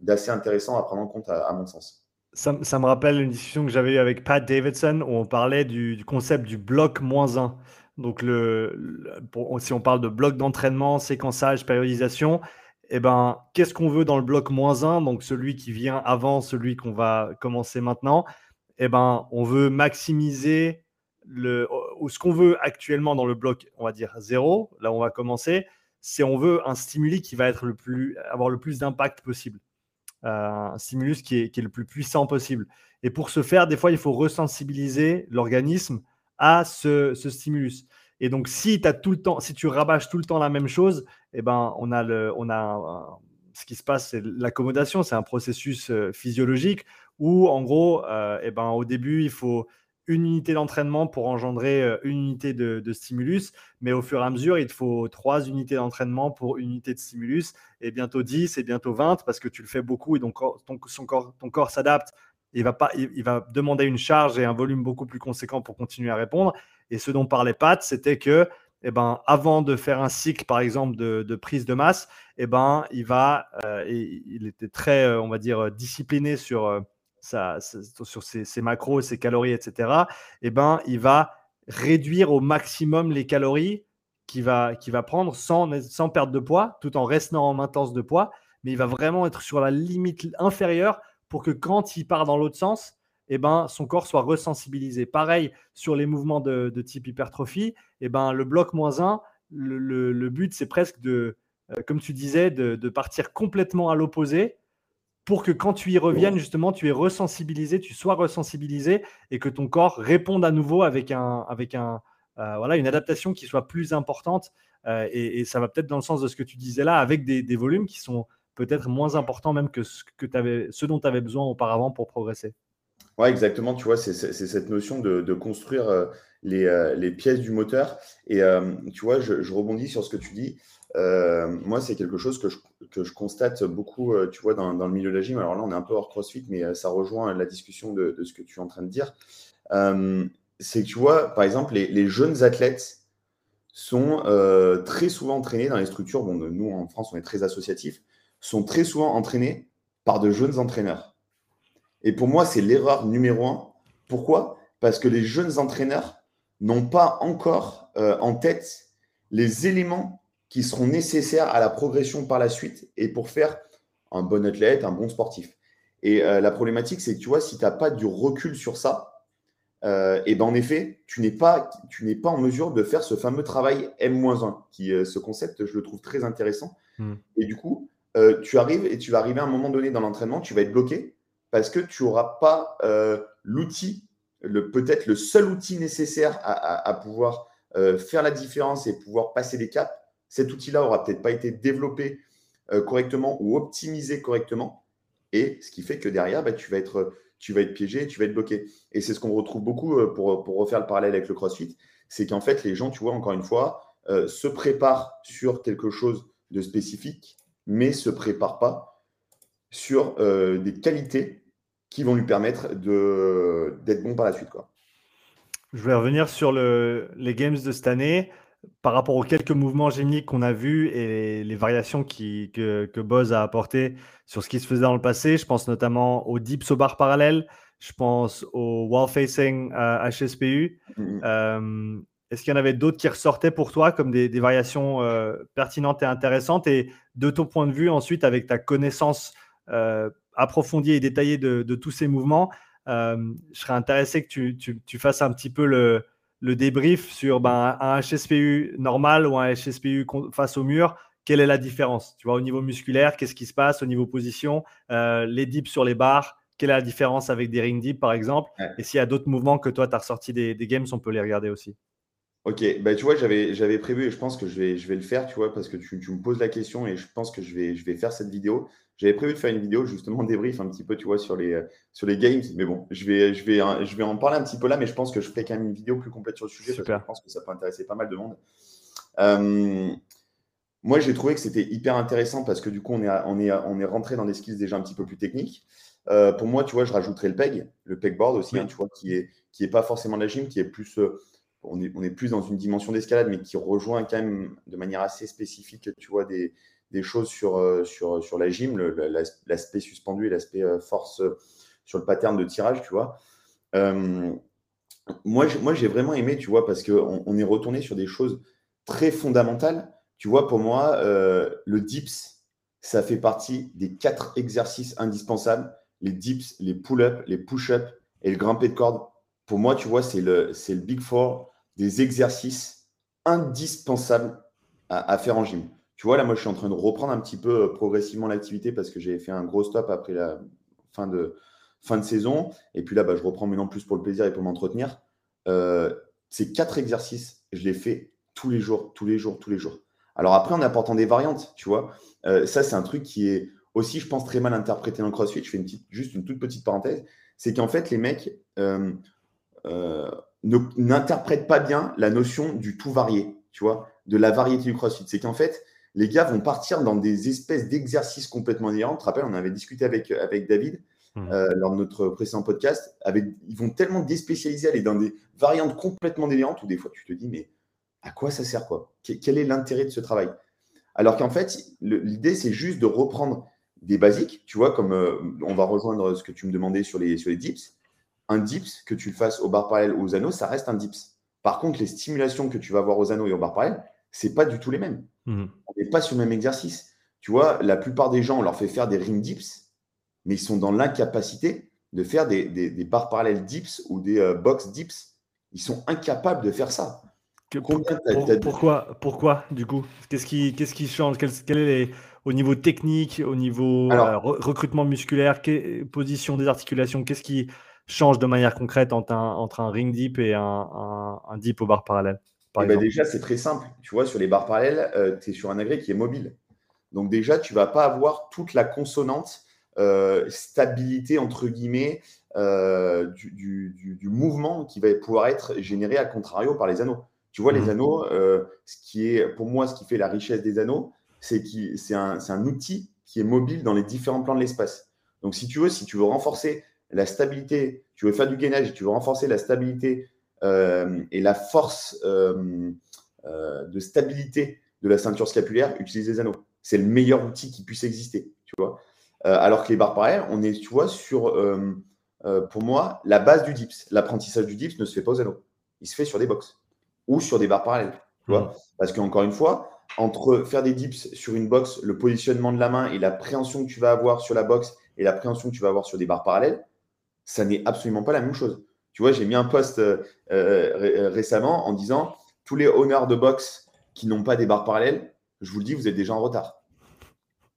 d'assez intéressant à prendre en compte à, mon sens. Ça, me rappelle une discussion que j'avais eue avec Pat Davidson où on parlait du, concept du bloc moins 1. Donc le, si on parle de bloc d'entraînement, séquençage, périodisation, eh ben, qu'est-ce qu'on veut dans le bloc moins 1, donc celui qui vient avant celui qu'on va commencer maintenant eh ben, On veut maximiser le, ou ce qu'on veut actuellement dans le bloc, on va dire zéro, là on va commencer, c'est on veut un stimuli qui va être le plus, avoir le plus d'impact possible. Euh, un stimulus qui est, qui est, le plus puissant possible. Et pour ce faire, des fois, il faut resensibiliser l'organisme à ce, stimulus. Et donc, si, tu rabâches tout le temps la même chose, eh ben, on a, ce qui se passe, c'est l'accommodation, c'est un processus euh, physiologique où, en gros, euh, eh ben, au début, il faut une unité d'entraînement pour engendrer euh, une unité de, stimulus, mais au fur et à mesure, il te faut trois unités d'entraînement pour une unité de stimulus, et bientôt 10 et bientôt 20, parce que tu le fais beaucoup, et donc ton, corps, s'adapte, il va, pas, il, va demander une charge et un volume beaucoup plus conséquent pour continuer à répondre. Et ce dont parlait Pat, c'était que eh ben, avant de faire un cycle, par exemple, de, prise de masse, eh ben, il, va, euh, il était très, euh, on va dire, discipliné sur sur ses, macros, ses calories, etc., eh ben, il va réduire au maximum les calories qu'il va, va prendre sans, sans perdre de poids, tout en restant en maintenance de poids, mais il va vraiment être sur la limite inférieure pour que quand il part dans l'autre sens, eh ben, son corps soit resensibilisé. Pareil sur les mouvements de, type hypertrophie, eh ben, le bloc moins 1, le, but c'est presque de, euh, comme tu disais, de partir complètement à l'opposé pour que quand tu y reviennes, justement, tu es resensibilisé, tu sois resensibilisé et que ton corps réponde à nouveau avec un, avec un, voilà, une adaptation qui soit plus importante. Et, ça va peut-être dans le sens de ce que tu disais là, avec des, volumes qui sont peut-être moins importants même que ce, que avais, ce dont tu avais besoin auparavant pour progresser. Ouais, exactement. Tu vois, c'est cette notion de, construire les, pièces du moteur. Et tu vois, je, rebondis sur ce que tu dis. Euh, moi, c'est quelque chose que je, constate beaucoup, euh, tu vois, dans, le milieu de la gym. Alors là, on est un peu hors CrossFit, mais euh, ça rejoint la discussion de, ce que tu es en train de dire. c'est que tu vois, par exemple, les, les jeunes athlètes sont très souvent entraînés dans les structures. Bon, nous, en France, on est très associatifs, sont très souvent entraînés par de jeunes entraîneurs. Et pour moi, c'est l'erreur numéro un. Pourquoi? Parce que les jeunes entraîneurs n'ont pas encore en tête les éléments qui seront nécessaires à la progression par la suite et pour faire un bon athlète, un bon sportif. Et euh, la problématique, c'est que tu vois, si tu n'as pas du recul sur ça, euh, et ben en effet, tu n'es pas, tu n'es pas en mesure de faire ce fameux travail M-1, qui euh, ce concept, je le trouve très intéressant. Hmm. Et du coup, tu arrives et tu vas arriver à un moment donné dans l'entraînement, tu vas être bloqué parce que tu n'auras pas l'outil, le, peut-être le seul outil nécessaire à, pouvoir faire la différence et pouvoir passer les caps cet outil-là aura peut-être pas été développé euh, correctement ou optimisé correctement. Et ce qui fait que derrière, bah, tu, vas être, tu vas être piégé, tu vas être bloqué. Et c'est ce qu'on retrouve beaucoup euh, pour, pour, refaire le parallèle avec le CrossFit. C'est qu'en fait, les gens, tu vois, encore une fois, euh, se préparent sur quelque chose de spécifique, mais se préparent pas sur des qualités qui vont lui permettre d'être bon par la suite. Quoi. Je vais revenir sur le, les Games de cette année par rapport aux quelques mouvements gymniques qu'on a vus et les variations qui, que, que Boz a apportées sur ce qui se faisait dans le passé, je pense notamment aux dips au bar parallèle, je pense au wall facing HSPU. Mm-hmm. Euh, est-ce qu'il y en avait d'autres qui ressortaient pour toi comme des, variations euh, pertinentes et intéressantes? Et de ton point de vue, ensuite, avec ta connaissance euh, approfondie et détaillée de, tous ces mouvements, je serais intéressé que tu, tu fasses un petit peu le, le débrief sur ben, un HSPU normal ou un HSPU face au mur, quelle est la différence Tu vois, au niveau musculaire, qu'est-ce qui se passe au niveau position euh, Les dips sur les barres, quelle est la différence avec des ring dips par exemple? Et s'il y a d'autres mouvements que toi, tu as ressortis des, games, on peut les regarder aussi. Ok, bah, tu vois, j'avais, j'avais prévu et je pense que je vais, je vais le faire, tu vois, parce que tu, tu, me poses la question et je pense que je vais, je vais faire cette vidéo. J'avais prévu de faire une vidéo justement débrief un petit peu, tu vois, sur les, sur les games. Mais bon, je vais, je, vais, je vais en parler un petit peu là, mais je pense que je ferai quand même une vidéo plus complète sur le sujet parce que je pense que ça peut intéresser pas mal de monde. Euh, moi, j'ai trouvé que c'était hyper intéressant parce que du coup, on est, on est, on est rentré dans des skills déjà un petit peu plus techniques. Euh, pour moi, tu vois, je rajouterais le peg, le pegboard aussi, hein, tu vois, qui est, qui est pas forcément de la gym, qui est plus, euh, on est, on est plus dans une dimension d'escalade, mais qui rejoint quand même de manière assez spécifique, tu vois, des, des choses sur, euh, sur, sur la gym, l'aspect suspendu et l'aspect euh, force euh, sur le pattern de tirage, tu vois. moi, moi, j'ai vraiment aimé, tu vois, parce qu'on on est retourné sur des choses très fondamentales. Tu vois, pour moi, le dips, ça fait partie des quatre exercices indispensables. Les dips, les pull-ups, les push-ups et le grimpé de corde. Pour moi, tu vois, c'est le, le big four des exercices indispensables à faire en gym. Tu vois, là, moi, je suis en train de reprendre un petit peu euh, progressivement l'activité parce que j'ai fait un gros stop après la fin de, fin de saison. Et puis là, bah, je reprends maintenant plus pour le plaisir et pour m'entretenir. Euh, ces quatre exercices, je les fais tous les jours, tous les jours, tous les jours. Alors après, en apportant des variantes, tu vois, euh, ça, c'est un truc qui est aussi, je pense, très mal interprété dans le CrossFit. Je fais une petite, juste une toute petite parenthèse. C'est qu'en fait, les mecs n'interprètent pas bien la notion du tout varié, tu vois, de la variété du CrossFit. C'est qu'en fait, les gars vont partir dans des espèces d'exercices complètement différents. Tu te rappelles, on avait discuté avec, avec David mmh. euh, lors de notre précédent podcast. Avec, ils vont tellement déspécialiser, aller dans des variantes complètement délirantes où des fois tu te dis, mais à quoi ça sert quoi? Quel est l'intérêt de ce travail? Alors qu'en fait, l'idée, c'est juste de reprendre des basiques, tu vois, comme euh, on va rejoindre ce que tu me demandais sur les, sur les dips. Un dips, que tu le fasses au bar parallèle ou aux anneaux, ça reste un dips. Par contre, les stimulations que tu vas avoir aux anneaux et au bar parallèle, c'est pas du tout les mêmes. Mmh. On n'est pas sur le même exercice. Tu vois, la plupart des gens, on leur fait faire des ring dips, mais ils sont dans l'incapacité de faire des, des, barres parallèles dips ou des euh, box dips. Ils sont incapables de faire ça. pourquoi, pourquoi, du coup? Qu'est-ce qui, change? Quel, est au niveau technique, au niveau euh, recrutement musculaire, position des articulations Qu'est-ce qui change de manière concrète entre un, entre un ring deep et un, un, deep au bar parallèle? Eh ben Déjà, c'est très simple. Tu vois, sur les barres parallèles, euh, tu es sur un agrès qui est mobile. Donc déjà, tu ne vas pas avoir toute la consonante euh, stabilité, entre guillemets, euh, du, du, du, mouvement qui va pouvoir être généré à contrario par les anneaux. Tu vois, les mmh. anneaux, ce qui est, pour moi, ce qui fait la richesse des anneaux, c'est que c'est un, un outil qui est mobile dans les différents plans de l'espace. Donc, si tu veux, si tu veux renforcer la stabilité, tu veux faire du gainage et tu veux renforcer la stabilité et la force euh, euh, de stabilité de la ceinture scapulaire, utilise les anneaux. C'est le meilleur outil qui puisse exister, tu vois. alors que les barres parallèles, on est, tu vois, sur, pour moi, la base du dips. L'apprentissage du dips ne se fait pas aux anneaux. Il se fait sur des box ou sur des barres parallèles, tu vois. Mmh. Parce qu'encore une fois, entre faire des dips sur une box, le positionnement de la main et l'appréhension que tu vas avoir sur la box et l'appréhension que tu vas avoir sur des barres parallèles, ça n'est absolument pas la même chose. Tu vois, j'ai mis un post euh, euh, récemment en disant tous les honneurs de boxe qui n'ont pas des barres parallèles, je vous le dis, vous êtes déjà en retard.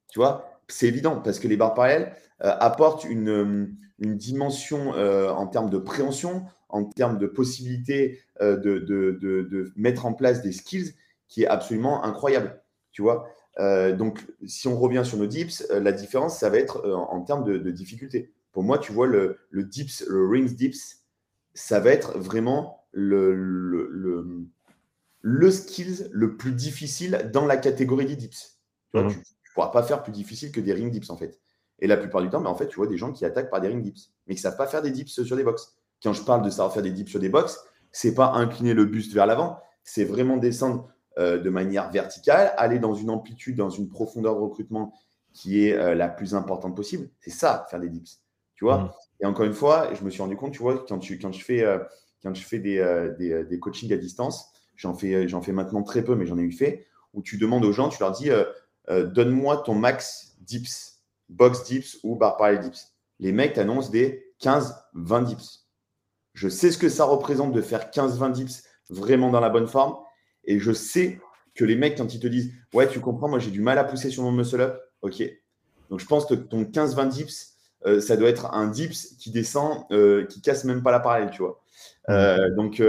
Tu vois, c'est évident parce que les barres parallèles euh, apportent une, dimension en termes de préhension, en termes de possibilité de, de, mettre en place des skills qui est absolument incroyable. Tu vois donc, si on revient sur nos dips, la différence, ça va être en termes de, difficulté. Pour moi, tu vois, le, dips, le rings dips, ça va être vraiment le, le, le, skills le plus difficile dans la catégorie des dips. Tu ne mhm. pourras pas faire plus difficile que des ring dips, en fait. Et la plupart du temps, mais en fait, tu vois des gens qui attaquent par des ring dips, mais qui ne savent pas faire des dips sur des box. Quand je parle de savoir faire des dips sur des box, c'est pas incliner le buste vers l'avant, c'est vraiment descendre euh, de manière verticale, aller dans une amplitude, dans une profondeur de recrutement qui est euh, la plus importante possible. C'est ça, faire des dips. Tu vois? Mmh. Et encore une fois, je me suis rendu compte, tu vois, quand, tu, quand je fais, euh, quand fais des, euh, euh, des coachings à distance, j'en fais, j'en fais maintenant très peu, mais j'en ai eu fait, où tu demandes aux gens, tu leur dis, donne-moi ton max dips, box dips ou bar parallel dips. Les mecs t'annoncent des 15-20 dips. Je sais ce que ça représente de faire 15-20 dips vraiment dans la bonne forme. Et je sais que les mecs, quand ils te disent, ouais, tu comprends, moi j'ai du mal à pousser sur mon muscle up, ok. Donc je pense que ton 15-20 dips, euh, ça doit être un dips qui descend, euh, qui casse même pas la parallèle, tu vois. Euh, donc,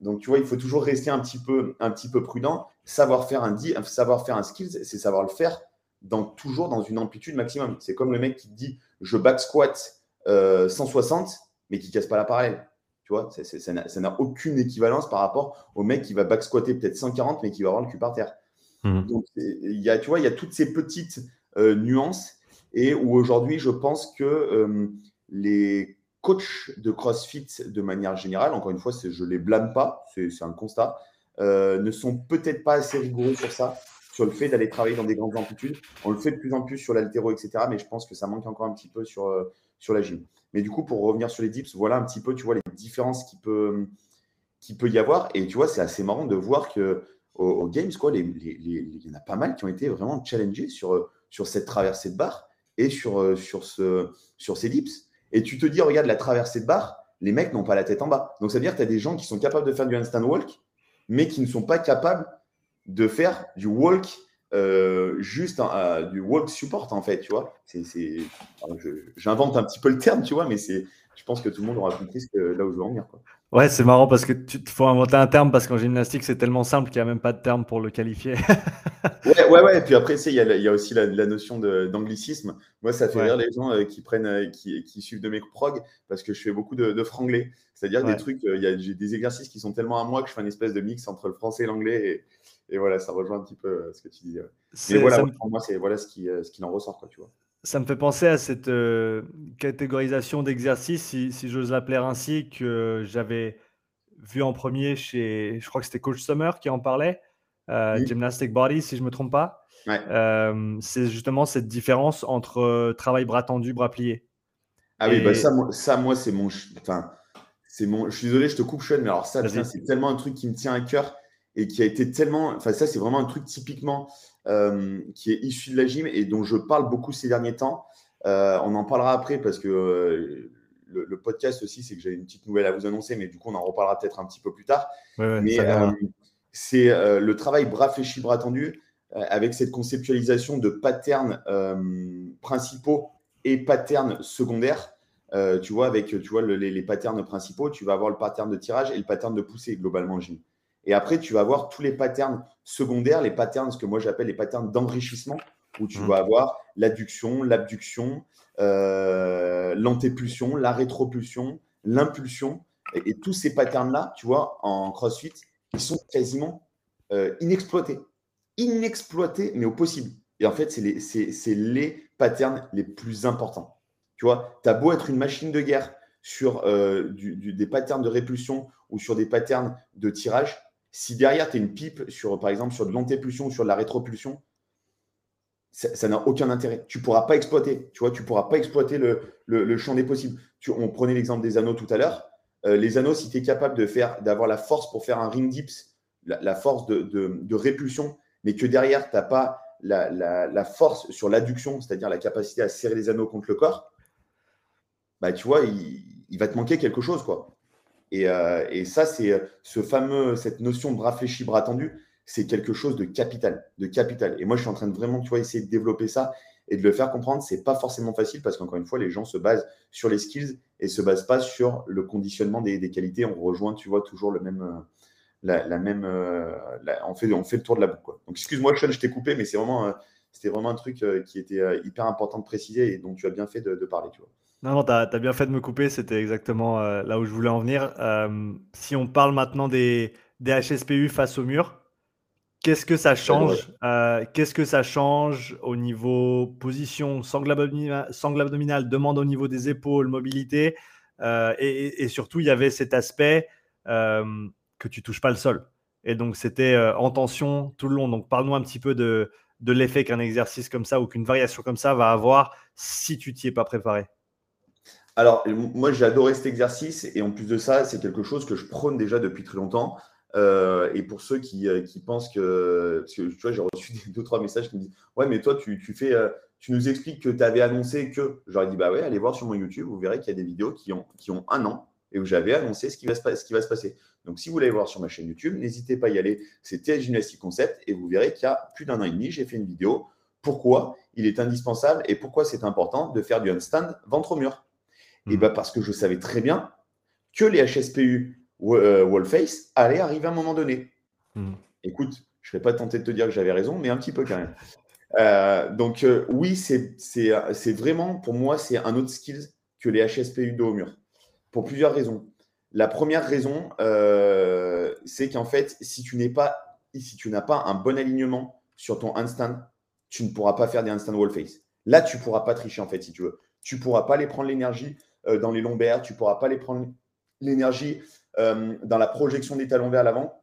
donc, tu vois, il faut toujours rester un petit peu, un petit peu prudent. Savoir faire un, savoir faire un skill, c'est savoir le faire dans, toujours dans une amplitude maximum. C'est comme le mec qui dit je back squat 160, mais qui casse pas la parallèle. Tu vois, ça n'a aucune équivalence par rapport au mec qui va back squatter peut-être 140, mais qui va avoir le cul par terre. Mmh. Donc, il y a, tu vois, il y a toutes ces petites nuances et où aujourd'hui, je pense que euh, les coachs de CrossFit, de manière générale, encore une fois, je ne les blâme pas, c'est un constat, euh, ne sont peut-être pas assez rigoureux sur ça, sur le fait d'aller travailler dans des grandes amplitudes. On le fait de plus en plus sur l'altéro, etc. Mais je pense que ça manque encore un petit peu sur, euh, sur la gym. Mais du coup, pour revenir sur les dips, voilà un petit peu, tu vois, les différences qui peut, qui peut y avoir. Et tu vois, c'est assez marrant de voir que au, Games, quoi, il y en a pas mal qui ont été vraiment challengés sur, sur cette traversée de barre et sur, euh, sur, ce, sur ces dips. Et tu te dis, regarde la traversée de barre, les mecs n'ont pas la tête en bas. Donc, ça veut dire que tu as des gens qui sont capables de faire du handstand walk, mais qui ne sont pas capables de faire du walk, euh, juste du walk support, en fait, tu vois. J'invente un petit peu le terme, tu vois, mais c'est je pense que tout le monde aura compris ce que, là où je veux en venir. Quoi. Ouais, c'est marrant parce que tu faut inventer un terme parce qu'en gymnastique, c'est tellement simple qu'il n'y a même pas de terme pour le qualifier. ouais, ouais, ouais, Et puis après, il y, y, a aussi la, notion d'anglicisme. Moi, ça fait rire les gens euh, qui prennent, euh, qui, qui, suivent de mes prog parce que je fais beaucoup de, de franglais. C'est-à-dire des trucs, euh, j'ai des exercices qui sont tellement à moi que je fais une espèce de mix entre le français et l'anglais. Et, et voilà, ça rejoint un petit peu ce que tu dis. Mais voilà, pour moi, c'est voilà ce qui, ce qui en ressort, quoi, tu vois. Ça me fait penser à cette euh, catégorisation d'exercices, si, si j'ose l'appeler ainsi, que j'avais vu en premier chez, je crois que c'était Coach Summer qui en parlait, euh, Gymnastic Body, si je ne me trompe pas. Euh, c'est justement cette différence entre travail bras tendu, bras pliés. Ah oui, bah ça, moi, ça, moi c'est mon. Enfin, c'est mon. Je suis désolé, je te coupe, Sean, mais alors ça, c'est tellement un truc qui me tient à cœur et qui a été tellement. Enfin, ça, c'est vraiment un truc typiquement qui est issu de la gym et dont je parle beaucoup ces derniers temps. Euh, on en parlera après parce que euh, le, podcast aussi, c'est que j'ai une petite nouvelle à vous annoncer, mais du coup, on en reparlera peut-être un petit peu plus tard. mais c'est le travail bras fléchis, bras tendus avec cette conceptualisation de patterns principaux et patterns secondaires. euh, tu vois, avec tu vois, les, patterns principaux, tu vas avoir le pattern de tirage et le pattern de poussée globalement, Jim. Et après, tu vas avoir tous les patterns secondaires, les patterns, ce que moi j'appelle les patterns d'enrichissement, où tu mmh. vas avoir l'adduction, l'abduction, euh, l'antépulsion, la rétropulsion, l'impulsion. Et, tous ces patterns-là, tu vois, en CrossFit, ils sont quasiment euh, inexploités. Inexploités, mais au possible. Et en fait, c'est les, les patterns les plus importants. Tu vois, tu as beau être une machine de guerre sur euh, des patterns de répulsion ou sur des patterns de tirage, si derrière tu es une pipe, sur, par exemple sur de l'antépulsion ou sur de la rétropulsion, ça n'a aucun intérêt. Tu ne pourras pas exploiter. Tu vois, tu pourras pas exploiter le, champ des possibles. Tu, on prenait l'exemple des anneaux tout à l'heure. Euh, les anneaux, si tu es capable d'avoir la force pour faire un ring dips, la, force de, répulsion, mais que derrière, tu n'as pas la, force sur l'adduction, c'est-à-dire la capacité à serrer les anneaux contre le corps, bah, tu vois, il, va te manquer quelque chose. quoi. Et, euh, et ça, c'est ce fameux, cette notion de bras fléchi, bras tendu, c'est quelque chose de capital, de capital. Et moi, je suis en train de vraiment, tu vois, essayer de développer ça et de le faire comprendre. C'est pas forcément facile parce qu'encore une fois, les gens se basent sur les skills et se basent pas sur le conditionnement des, qualités. On rejoint, tu vois, toujours le même, euh, la, même, euh, on fait, on fait le tour de la boucle. Donc, excuse-moi, Sean, je t'ai coupé, mais c'est vraiment, euh, c'était vraiment un truc qui était hyper important de préciser et dont tu as bien fait de, parler, tu vois. Non, non, tu as, bien fait de me couper, c'était exactement là où je voulais en venir. si on parle maintenant des, des HSPU face au mur, Qu'est-ce que ça change euh, Qu'est-ce que ça change au niveau position, sangle abdominal, demande au niveau des épaules, mobilité euh, et, surtout, il y avait cet aspect euh, que tu touches pas le sol. Et donc, c'était en tension tout le long. Donc, parle-nous un petit peu de, de l'effet qu'un exercice comme ça ou qu'une variation comme ça va avoir si tu t'y es pas préparé. Alors, moi, j'ai adoré cet exercice et en plus de ça, c'est quelque chose que je prône déjà depuis très longtemps. Euh, et pour ceux qui, euh, qui, pensent que, parce que tu vois, j'ai reçu deux, trois messages qui me disent Ouais, mais toi, tu, fais, euh, tu nous expliques que tu avais annoncé que. J'aurais dit Bah ouais, allez voir sur mon YouTube, vous verrez qu'il y a des vidéos qui ont, qui ont un an et où j'avais annoncé ce qui, va se, ce qui va se passer. Donc, si vous voulez voir sur ma chaîne YouTube, n'hésitez pas à y aller. C'est TS Gymnastic Concept et vous verrez qu'il y a plus d'un an et demi, j'ai fait une vidéo. Pourquoi il est indispensable et pourquoi c'est important de faire du handstand ventre au mur Et mmh. bah parce que je savais très bien que les HSPU euh, Wallface allait arriver à un moment donné. Hmm. Écoute, je ne vais pas tenter de te dire que j'avais raison, mais un petit peu quand même. Euh, donc euh, oui, c'est vraiment, pour moi, c'est un autre skill que les HSPU dos au mur. Pour plusieurs raisons. La première raison, c'est qu'en fait, si tu n'es pas, si tu n'as pas un bon alignement sur ton handstand, tu ne pourras pas faire des handstand wall face. Là, tu ne pourras pas tricher en fait, si tu veux. Tu ne pourras pas les prendre l'énergie dans les lombaires, tu ne pourras pas les prendre l'énergie euh, dans la projection des talons vers l'avant.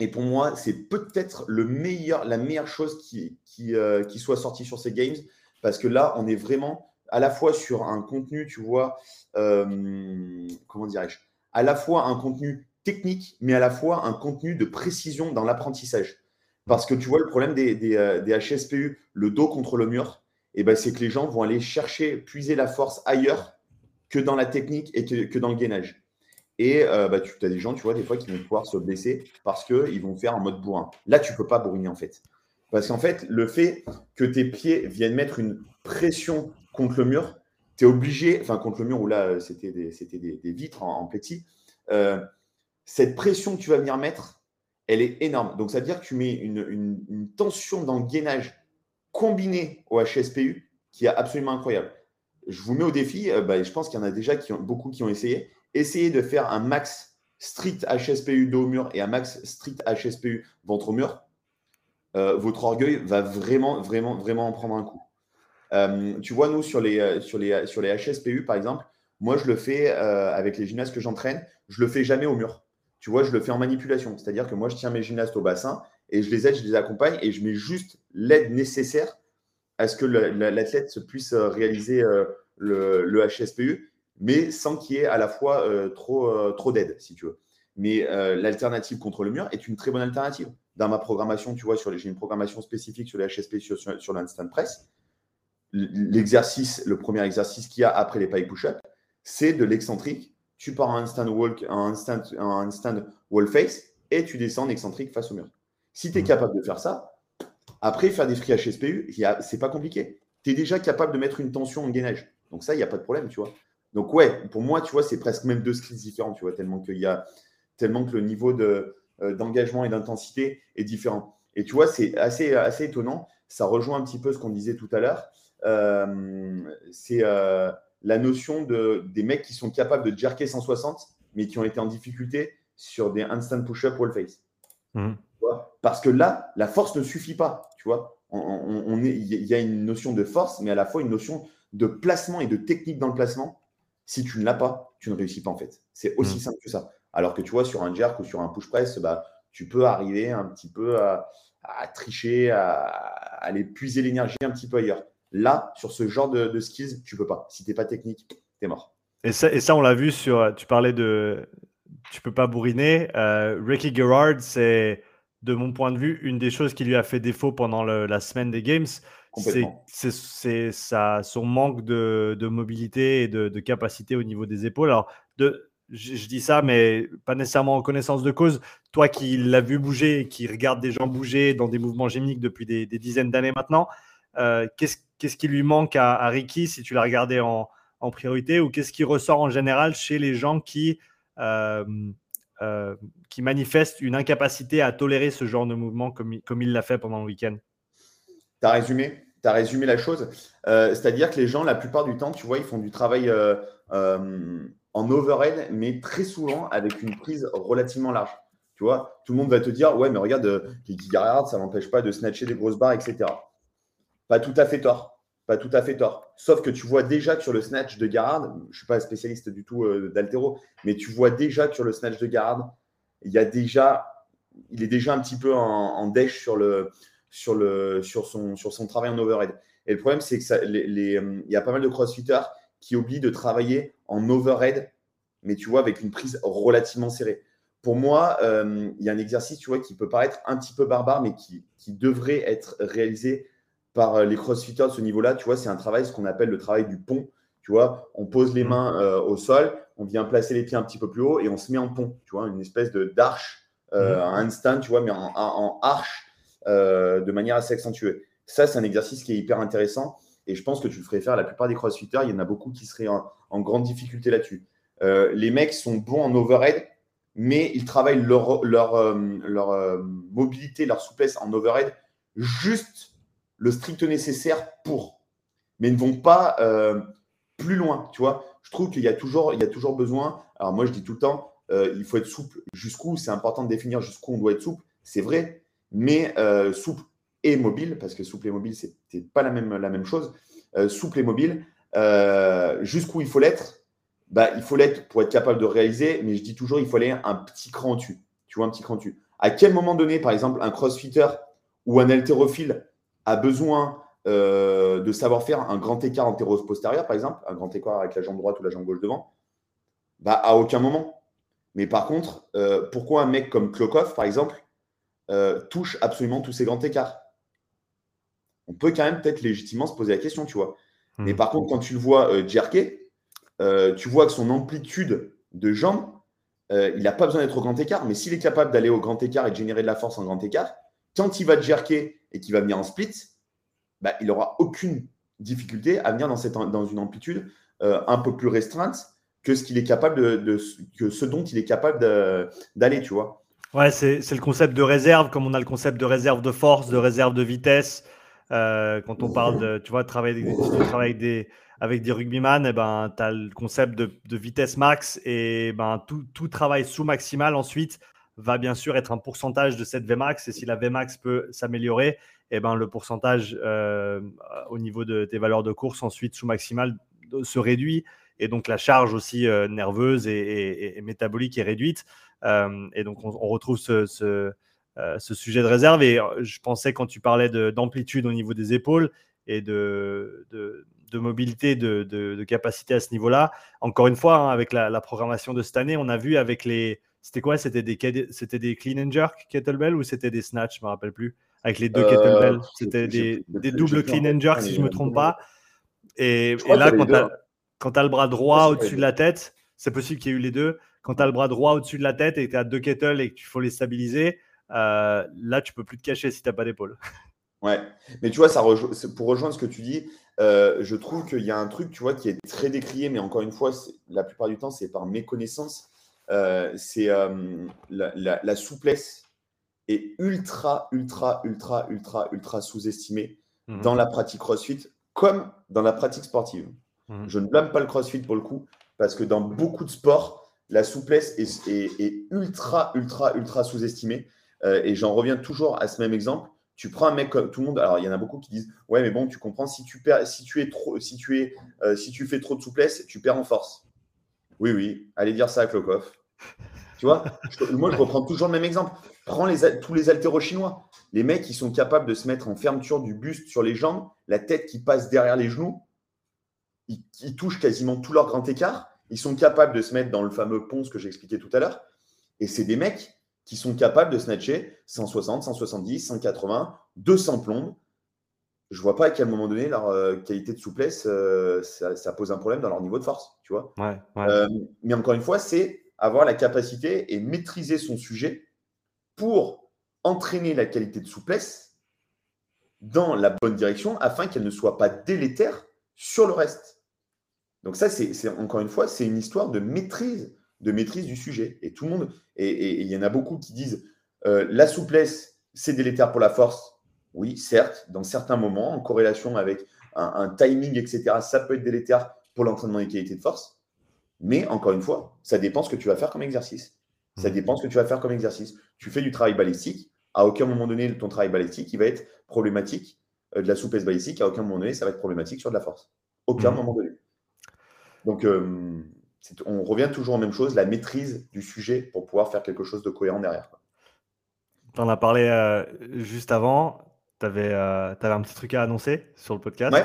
Et pour moi, c'est peut-être le meilleur, la meilleure chose qui, qui, euh, qui, soit sortie sur ces games, parce que là, on est vraiment à la fois sur un contenu, tu vois, euh, comment dirais-je, à la fois un contenu technique, mais à la fois un contenu de précision dans l'apprentissage. Parce que tu vois, le problème des, des, HSPU, le dos contre le mur, eh ben, c'est que les gens vont aller chercher, puiser la force ailleurs que dans la technique et que, que dans le gainage. Et euh, bah, tu as des gens, tu vois, des fois qui vont pouvoir se blesser parce qu'ils vont faire en mode bourrin. Là, tu peux pas bourriner en fait. Parce qu'en fait, le fait que tes pieds viennent mettre une pression contre le mur, tu es obligé, enfin contre le mur où là, c'était des, des, vitres en, plexi, euh, cette pression que tu vas venir mettre, elle est énorme. Donc, ça veut dire que tu mets une, une, tension dans le gainage combinée au HSPU qui est absolument incroyable. Je vous mets au défi, euh, bah, je pense qu'il y en a déjà beaucoup qui ont essayé essayez de faire un max strict HSPU dos au mur et un max strict HSPU ventre au mur, euh, votre orgueil va vraiment, vraiment, vraiment en prendre un coup. Euh, tu vois, nous, sur les, euh, sur les HSPU, par exemple, moi, je le fais avec les gymnastes que j'entraîne, je le fais jamais au mur. Tu vois, je le fais en manipulation. C'est-à-dire que moi, je tiens mes gymnastes au bassin et je les aide, je les accompagne et je mets juste l'aide nécessaire à ce que l'athlète puisse réaliser le, le HSPU mais sans qu'il y ait à la fois euh, trop, euh, trop d'aide, si tu veux. Mais euh, l'alternative contre le mur est une très bonne alternative. Dans ma programmation, tu vois, j'ai une programmation spécifique sur les HSP sur, sur, l'instant press. L'exercice, le premier exercice qu'il y a après les pike push-up, c'est de l'excentrique. Tu pars en instant walk, en instant, en instant wall face et tu descends en excentrique face au mur. Si tu es mmh. capable de faire ça, après faire des free HSPU, c'est pas compliqué. Tu es déjà capable de mettre une tension en gainage. Donc ça, il n'y a pas de problème, tu vois. Donc, ouais, pour moi, tu vois, c'est presque même deux skills différents, tu vois, tellement qu'il y a, tellement que le niveau de, euh, d'engagement et d'intensité est différent. Et tu vois, c'est assez, assez étonnant. Ça rejoint un petit peu ce qu'on disait tout à l'heure. Euh, c'est euh, la notion de, des mecs qui sont capables de jerker 160, mais qui ont été en difficulté sur des instant push-up wall face. Mmh. Parce que là, la force ne suffit pas. Tu vois, on, il y a une notion de force, mais à la fois une notion de placement et de technique dans le placement. Si tu ne l'as pas, tu ne réussis pas en fait. C'est aussi mmh. simple que ça. Alors que tu vois, sur un jerk ou sur un push press, bah, tu peux arriver un petit peu à, tricher, à, aller puiser l'énergie un petit peu ailleurs. Là, sur ce genre de, skills, tu peux pas. Si tu n'es pas technique, tu es mort. Et ça, et ça, on l'a vu sur. Tu parlais de. Tu peux pas bourriner. Euh, Ricky Gerard, c'est, de mon point de vue, une des choses qui lui a fait défaut pendant la semaine des Games. C'est son manque de, mobilité et de, de, capacité au niveau des épaules. Alors, de, je, dis ça, mais pas nécessairement en connaissance de cause. Toi qui l'as vu bouger et qui regarde des gens bouger dans des mouvements gémiques depuis des, dizaines d'années maintenant, euh, qu'est-ce qui lui manque à, Ricky si tu l'as regardé en, priorité ou qu'est-ce qui ressort en général chez les gens qui, euh, euh, qui manifestent une incapacité à tolérer ce genre de mouvement comme, comme il l'a fait pendant le week-end Tu as résumé tu résumé la chose. C'est-à-dire que les gens, la plupart du temps, tu vois, ils font du travail en overhead, mais très souvent avec une prise relativement large. Tu vois, tout le monde va te dire, ouais, mais regarde, euh, Kiki Garrard, ça n'empêche pas de snatcher des grosses barres, etc. Pas tout à fait tort. Pas tout à fait tort. Sauf que tu vois déjà que sur le snatch de Garrard, je ne suis pas spécialiste du tout euh, d'altéro, mais tu vois déjà que sur le snatch de Garrard, il y a déjà, il est déjà un petit peu en, en dèche sur, le, sur, le, sur, son, sur son travail en overhead. Et le problème, c'est que les, euh, il y a pas mal de crossfitters qui oublie de travailler en overhead, mais tu vois, avec une prise relativement serrée. Pour moi, euh, il y a un exercice, tu vois, qui peut paraître un petit peu barbare, mais qui, devrait être réalisé par euh, les crossfitters de ce niveau-là. Tu vois, c'est un travail, ce qu'on appelle le travail du pont. Tu vois, on pose les mmh. mains euh, au sol, on vient placer les pieds un petit peu plus haut et on se met en pont. Tu vois, une espèce de d'arche, mmh. un handstand, tu vois, mais en, en arche de manière assez accentuée. Ça, c'est un exercice qui est hyper intéressant et je pense que tu le ferais faire la plupart des crossfitters. Il y en a beaucoup qui seraient en, grande difficulté là-dessus. Euh, les mecs sont bons en overhead, mais ils travaillent leur, leur, euh, leur euh, mobilité, leur souplesse en overhead, juste le strict nécessaire pour. Mais ne vont pas plus loin. Tu vois, je trouve qu'il y, a toujours, il y a toujours besoin. Alors, moi, je dis tout le temps, il faut être souple. Jusqu'où C'est important de définir jusqu'où on doit être souple. C'est vrai. Mais souple et mobile, parce que souple et mobile, c'est pas la même, la même chose. Euh, souple et mobile, euh, jusqu'où il faut l'être bah, Il faut l'être pour être capable de réaliser, mais je dis toujours, il faut aller un petit cran au-dessus. Tu vois, un petit cran au-dessus. À quel moment donné, par exemple, un crossfitter ou un haltérophile a besoin euh, de savoir faire un grand écart antéro-postérieur, par exemple, un grand écart avec la jambe droite ou la jambe gauche devant bah, À aucun moment. Mais par contre, pourquoi un mec comme Klokov, par exemple, touche absolument tous ces grands écarts? On peut quand même peut-être légitimement se poser la question, tu vois. Mais hmm. par contre, quand tu le vois euh, jerker, euh, tu vois que son amplitude de jambes, euh, il n'a pas besoin d'être au grand écart. Mais s'il est capable d'aller au grand écart et de générer de la force en grand écart, quand il va jerker et qu'il va venir en split, bah, il n'aura aucune difficulté à venir dans, cette, dans une amplitude un peu plus restreinte que ce de, dont il est capable d'aller, tu vois. Ouais, c'est le concept de réserve, comme on a le concept de réserve de force, de réserve de vitesse. Euh, quand on parle de, tu vois, travailler, avec des, avec des rugbyman, eh ben, tu as le concept de, vitesse max et ben, tout, tout, travail sous maximal ensuite va bien sûr être un pourcentage de cette Vmax. Et si la Vmax peut s'améliorer, eh ben, le pourcentage euh, au niveau de tes valeurs de course ensuite sous maximal se réduit. Et donc la charge aussi euh, nerveuse et, métabolique est réduite. et donc on, retrouve ce euh, sujet de réserve. Et euh, je pensais quand tu parlais d'amplitude au niveau des épaules et de, mobilité, de, capacité à ce niveau-là. Encore une fois, hein, avec la, programmation de cette année, on a vu avec les. C'était quoi? C'était des, c'était des clean and jerk kettlebell ou c'était des snatch? Je ne me rappelle plus. Avec les deux euh, kettlebells. C'était des, des, doubles clean and jerk, si je ne me trompe pas. Et, là, quand tu as, le bras droit au-dessus de la tête, c'est possible qu'il y ait eu les deux. Quand tu as le bras droit au-dessus de la tête et que tu as deux kettles et que tu faut les stabiliser, euh, là, tu peux plus te cacher si tu n'as pas d'épaule. Ouais, mais tu vois, ça pour rejoindre ce que tu dis, euh, je trouve qu'il y a un truc, tu vois, qui est très décrié, mais encore une fois, la plupart du temps, c'est par méconnaissance. Euh, c'est euh, la, souplesse est ultra, ultra, ultra, ultra, ultra sous-estimée mhm. dans la pratique CrossFit comme dans la pratique sportive. Mhm. Je ne blâme pas le CrossFit pour le coup, parce que dans beaucoup de sports, la souplesse est, est ultra, ultra, ultra sous-estimée. et j'en reviens toujours à ce même exemple tu prends un mec comme tout le monde. Alors, il y en a beaucoup qui disent Ouais, mais bon, tu comprends, si tu, perds, si tu, es trop, si tu, es, euh, si tu fais trop de souplesse, tu perds en force. Oui, oui, allez dire ça à Klokov. Tu vois, moi, je reprends toujours le même exemple. Prends les, tous les haltéros chinois. Les mecs, qui sont capables de se mettre en fermeture du buste sur les jambes, la tête qui passe derrière les genoux. Ils, ils touchent quasiment tout leur grand écart. Ils sont capables de se mettre dans le fameux pont, ce que j'expliquais tout à l'heure. Et c'est des mecs qui sont capables de snatcher 160, 170, 180, 200 plombes. Je vois pas à quel moment donné leur euh, qualité de souplesse, euh, ça, pose un problème dans leur niveau de force, tu vois. Euh, mais encore une fois, c'est avoir la capacité et maîtriser son sujet pour entraîner la qualité de souplesse dans la bonne direction afin qu'elle ne soit pas délétère sur le reste. Donc ça, c'est encore une fois, c'est une histoire de maîtrise de maîtrise du sujet. Et tout le monde, et il y en a beaucoup qui disent la souplesse, c'est délétère pour la force. Oui, certes, dans certains moments, en corrélation avec un, timing, etc., ça peut être délétère pour l'entraînement des qualités de force. Mais encore une fois, ça dépend ce que tu vas faire comme exercice. Ça mmh. dépend ce que tu vas faire comme exercice. Tu fais du travail balistique, à aucun moment donné, ton travail balistique, il va être problématique. Euh, de la souplesse balistique, à aucun moment donné, ça va être problématique sur de la force. Aucun mmh. moment donné. Donc, euh, on revient toujours aux même chose, la maîtrise du sujet pour pouvoir faire quelque chose de cohérent derrière. Tu en as parlé euh, juste avant. Tu avais, euh, un petit truc à annoncer sur le podcast.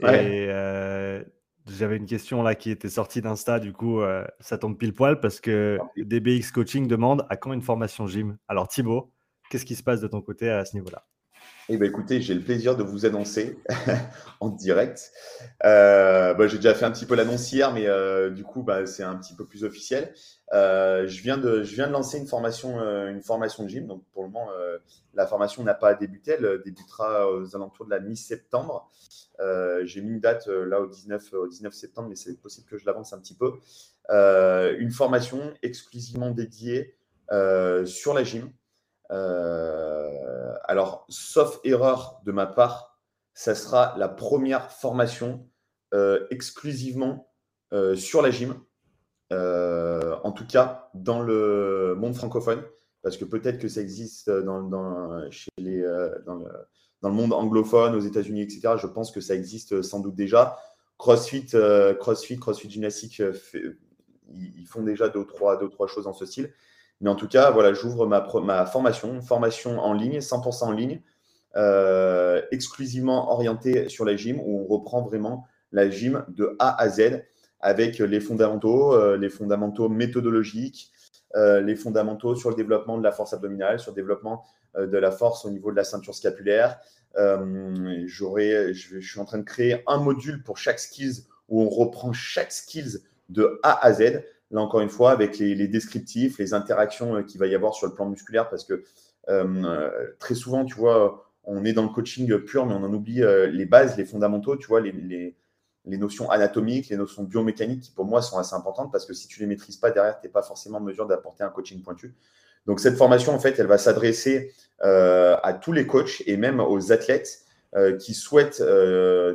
Et euh, j'avais une question là qui était sortie d'Insta. Du coup, ça tombe pile poil parce que DBX Coaching demande à quand une formation gym? Alors, Thibaut, qu'est-ce qui se passe de ton côté à ce niveau-là? Eh bien, écoutez, j'ai le plaisir de vous annoncer en direct. Euh, bah, j'ai déjà fait un petit peu l'annonce hier, mais euh, du coup, bah, c'est un petit peu plus officiel. Euh, je, viens de, je viens de lancer une formation, une formation de gym. Donc, pour le moment, la formation n'a pas débuté. Elle débutera aux alentours de la mi-septembre. j'ai mis une date là au 19, au 19 septembre, mais c'est possible que je l'avance un petit peu. une formation exclusivement dédiée sur la gym. Euh, alors, sauf erreur de ma part, ça sera la première formation euh, exclusivement euh, sur la gym, en tout cas dans le monde francophone, parce que peut-être que ça existe dans, le, monde anglophone, aux États-Unis, etc. Je pense que ça existe sans doute déjà. CrossFit, CrossFit, CrossFit gymnastique, ils font déjà deux trois, deux, trois choses dans ce style. Mais en tout cas, voilà, j'ouvre ma, ma, formation, formation en ligne, 100% en ligne, euh, exclusivement orientée sur la gym, où on reprend vraiment la gym de A à Z avec les fondamentaux, euh, les fondamentaux méthodologiques, euh, les fondamentaux sur le développement de la force abdominale, sur le développement de la force au niveau de la ceinture scapulaire. je, je suis en train de créer un module pour chaque skills où on reprend chaque skills de A à Z là encore une fois, avec les, descriptifs, les interactions euh, qu'il va y avoir sur le plan musculaire, parce que euh, très souvent, tu vois, on est dans le coaching pur, mais on en oublie euh, les bases, les fondamentaux, tu vois, les, notions anatomiques, les notions biomécaniques, qui pour moi sont assez importantes, parce que si tu ne les maîtrises pas derrière, tu n'es pas forcément en mesure d'apporter un coaching pointu. Donc cette formation, en fait, elle va s'adresser à tous les coachs et même aux athlètes qui souhaitent,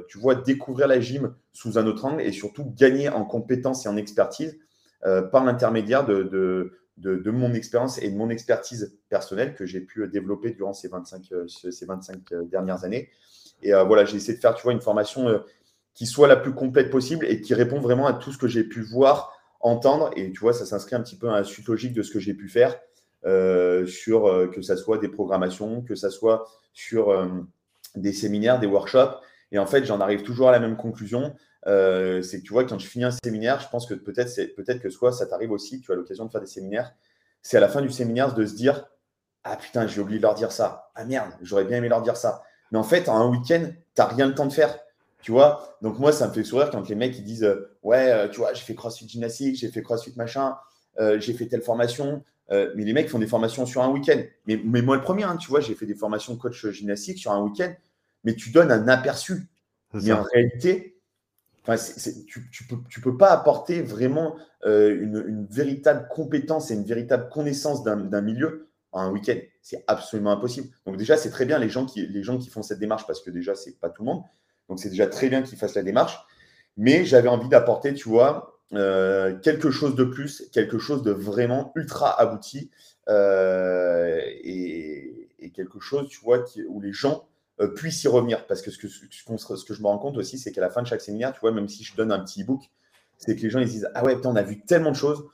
tu vois, découvrir la gym sous un autre angle et surtout gagner en compétences et en expertise euh, par l'intermédiaire de, de, mon expérience et de mon expertise personnelle que j'ai pu développer durant ces 25, euh, ces 25 euh, dernières années. Et voilà, j'ai essayé de faire, tu vois, une formation qui soit la plus complète possible et qui répond vraiment à tout ce que j'ai pu voir, entendre. Et tu vois, ça s'inscrit un petit peu à la suite logique de ce que j'ai pu faire sur que ça soit des programmations, que ça soit sur des séminaires, des workshops. Et en fait, j'en arrive toujours à la même conclusion. Euh, c'est que tu vois, quand je finis un séminaire, je pense que peut-être peut que soit ça t'arrive aussi, tu as l'occasion de faire des séminaires, c'est à la fin du séminaire de se dire Ah putain, j'ai oublié de leur dire ça. Ah merde, j'aurais bien aimé leur dire ça. Mais en fait, en un week-end, tu n'as rien le temps de faire. Tu vois Donc moi, ça me fait sourire quand les mecs ils disent euh, Ouais, euh, tu vois, j'ai fait CrossFit gymnastique, j'ai fait CrossFit machin, j'ai fait telle formation, mais les mecs font des formations sur un week-end. Mais, mais moi, le premier, hein, tu vois, j'ai fait des formations coach gymnastique sur un week-end, mais tu donnes un aperçu. Mais en réalité, tu ne peux, tu peux, pas apporter vraiment euh, une, véritable compétence et une véritable connaissance d'un milieu en un week-end. C'est absolument impossible. Donc déjà, c'est très bien les gens, qui, les gens qui font cette démarche, parce que déjà, ce n'est pas tout le monde. Donc c'est déjà très bien qu'ils fassent la démarche. Mais j'avais envie d'apporter, tu vois, euh, quelque chose de plus, quelque chose de vraiment ultra abouti euh, et, quelque chose, tu vois, où les gens puisse y revenir. Parce que ce que, ce, que je me rends compte aussi, c'est qu'à la fin de chaque séminaire, tu vois, même si je donne un petit e-book, c'est que les gens ils disent Ah ouais, on a vu tellement de choses.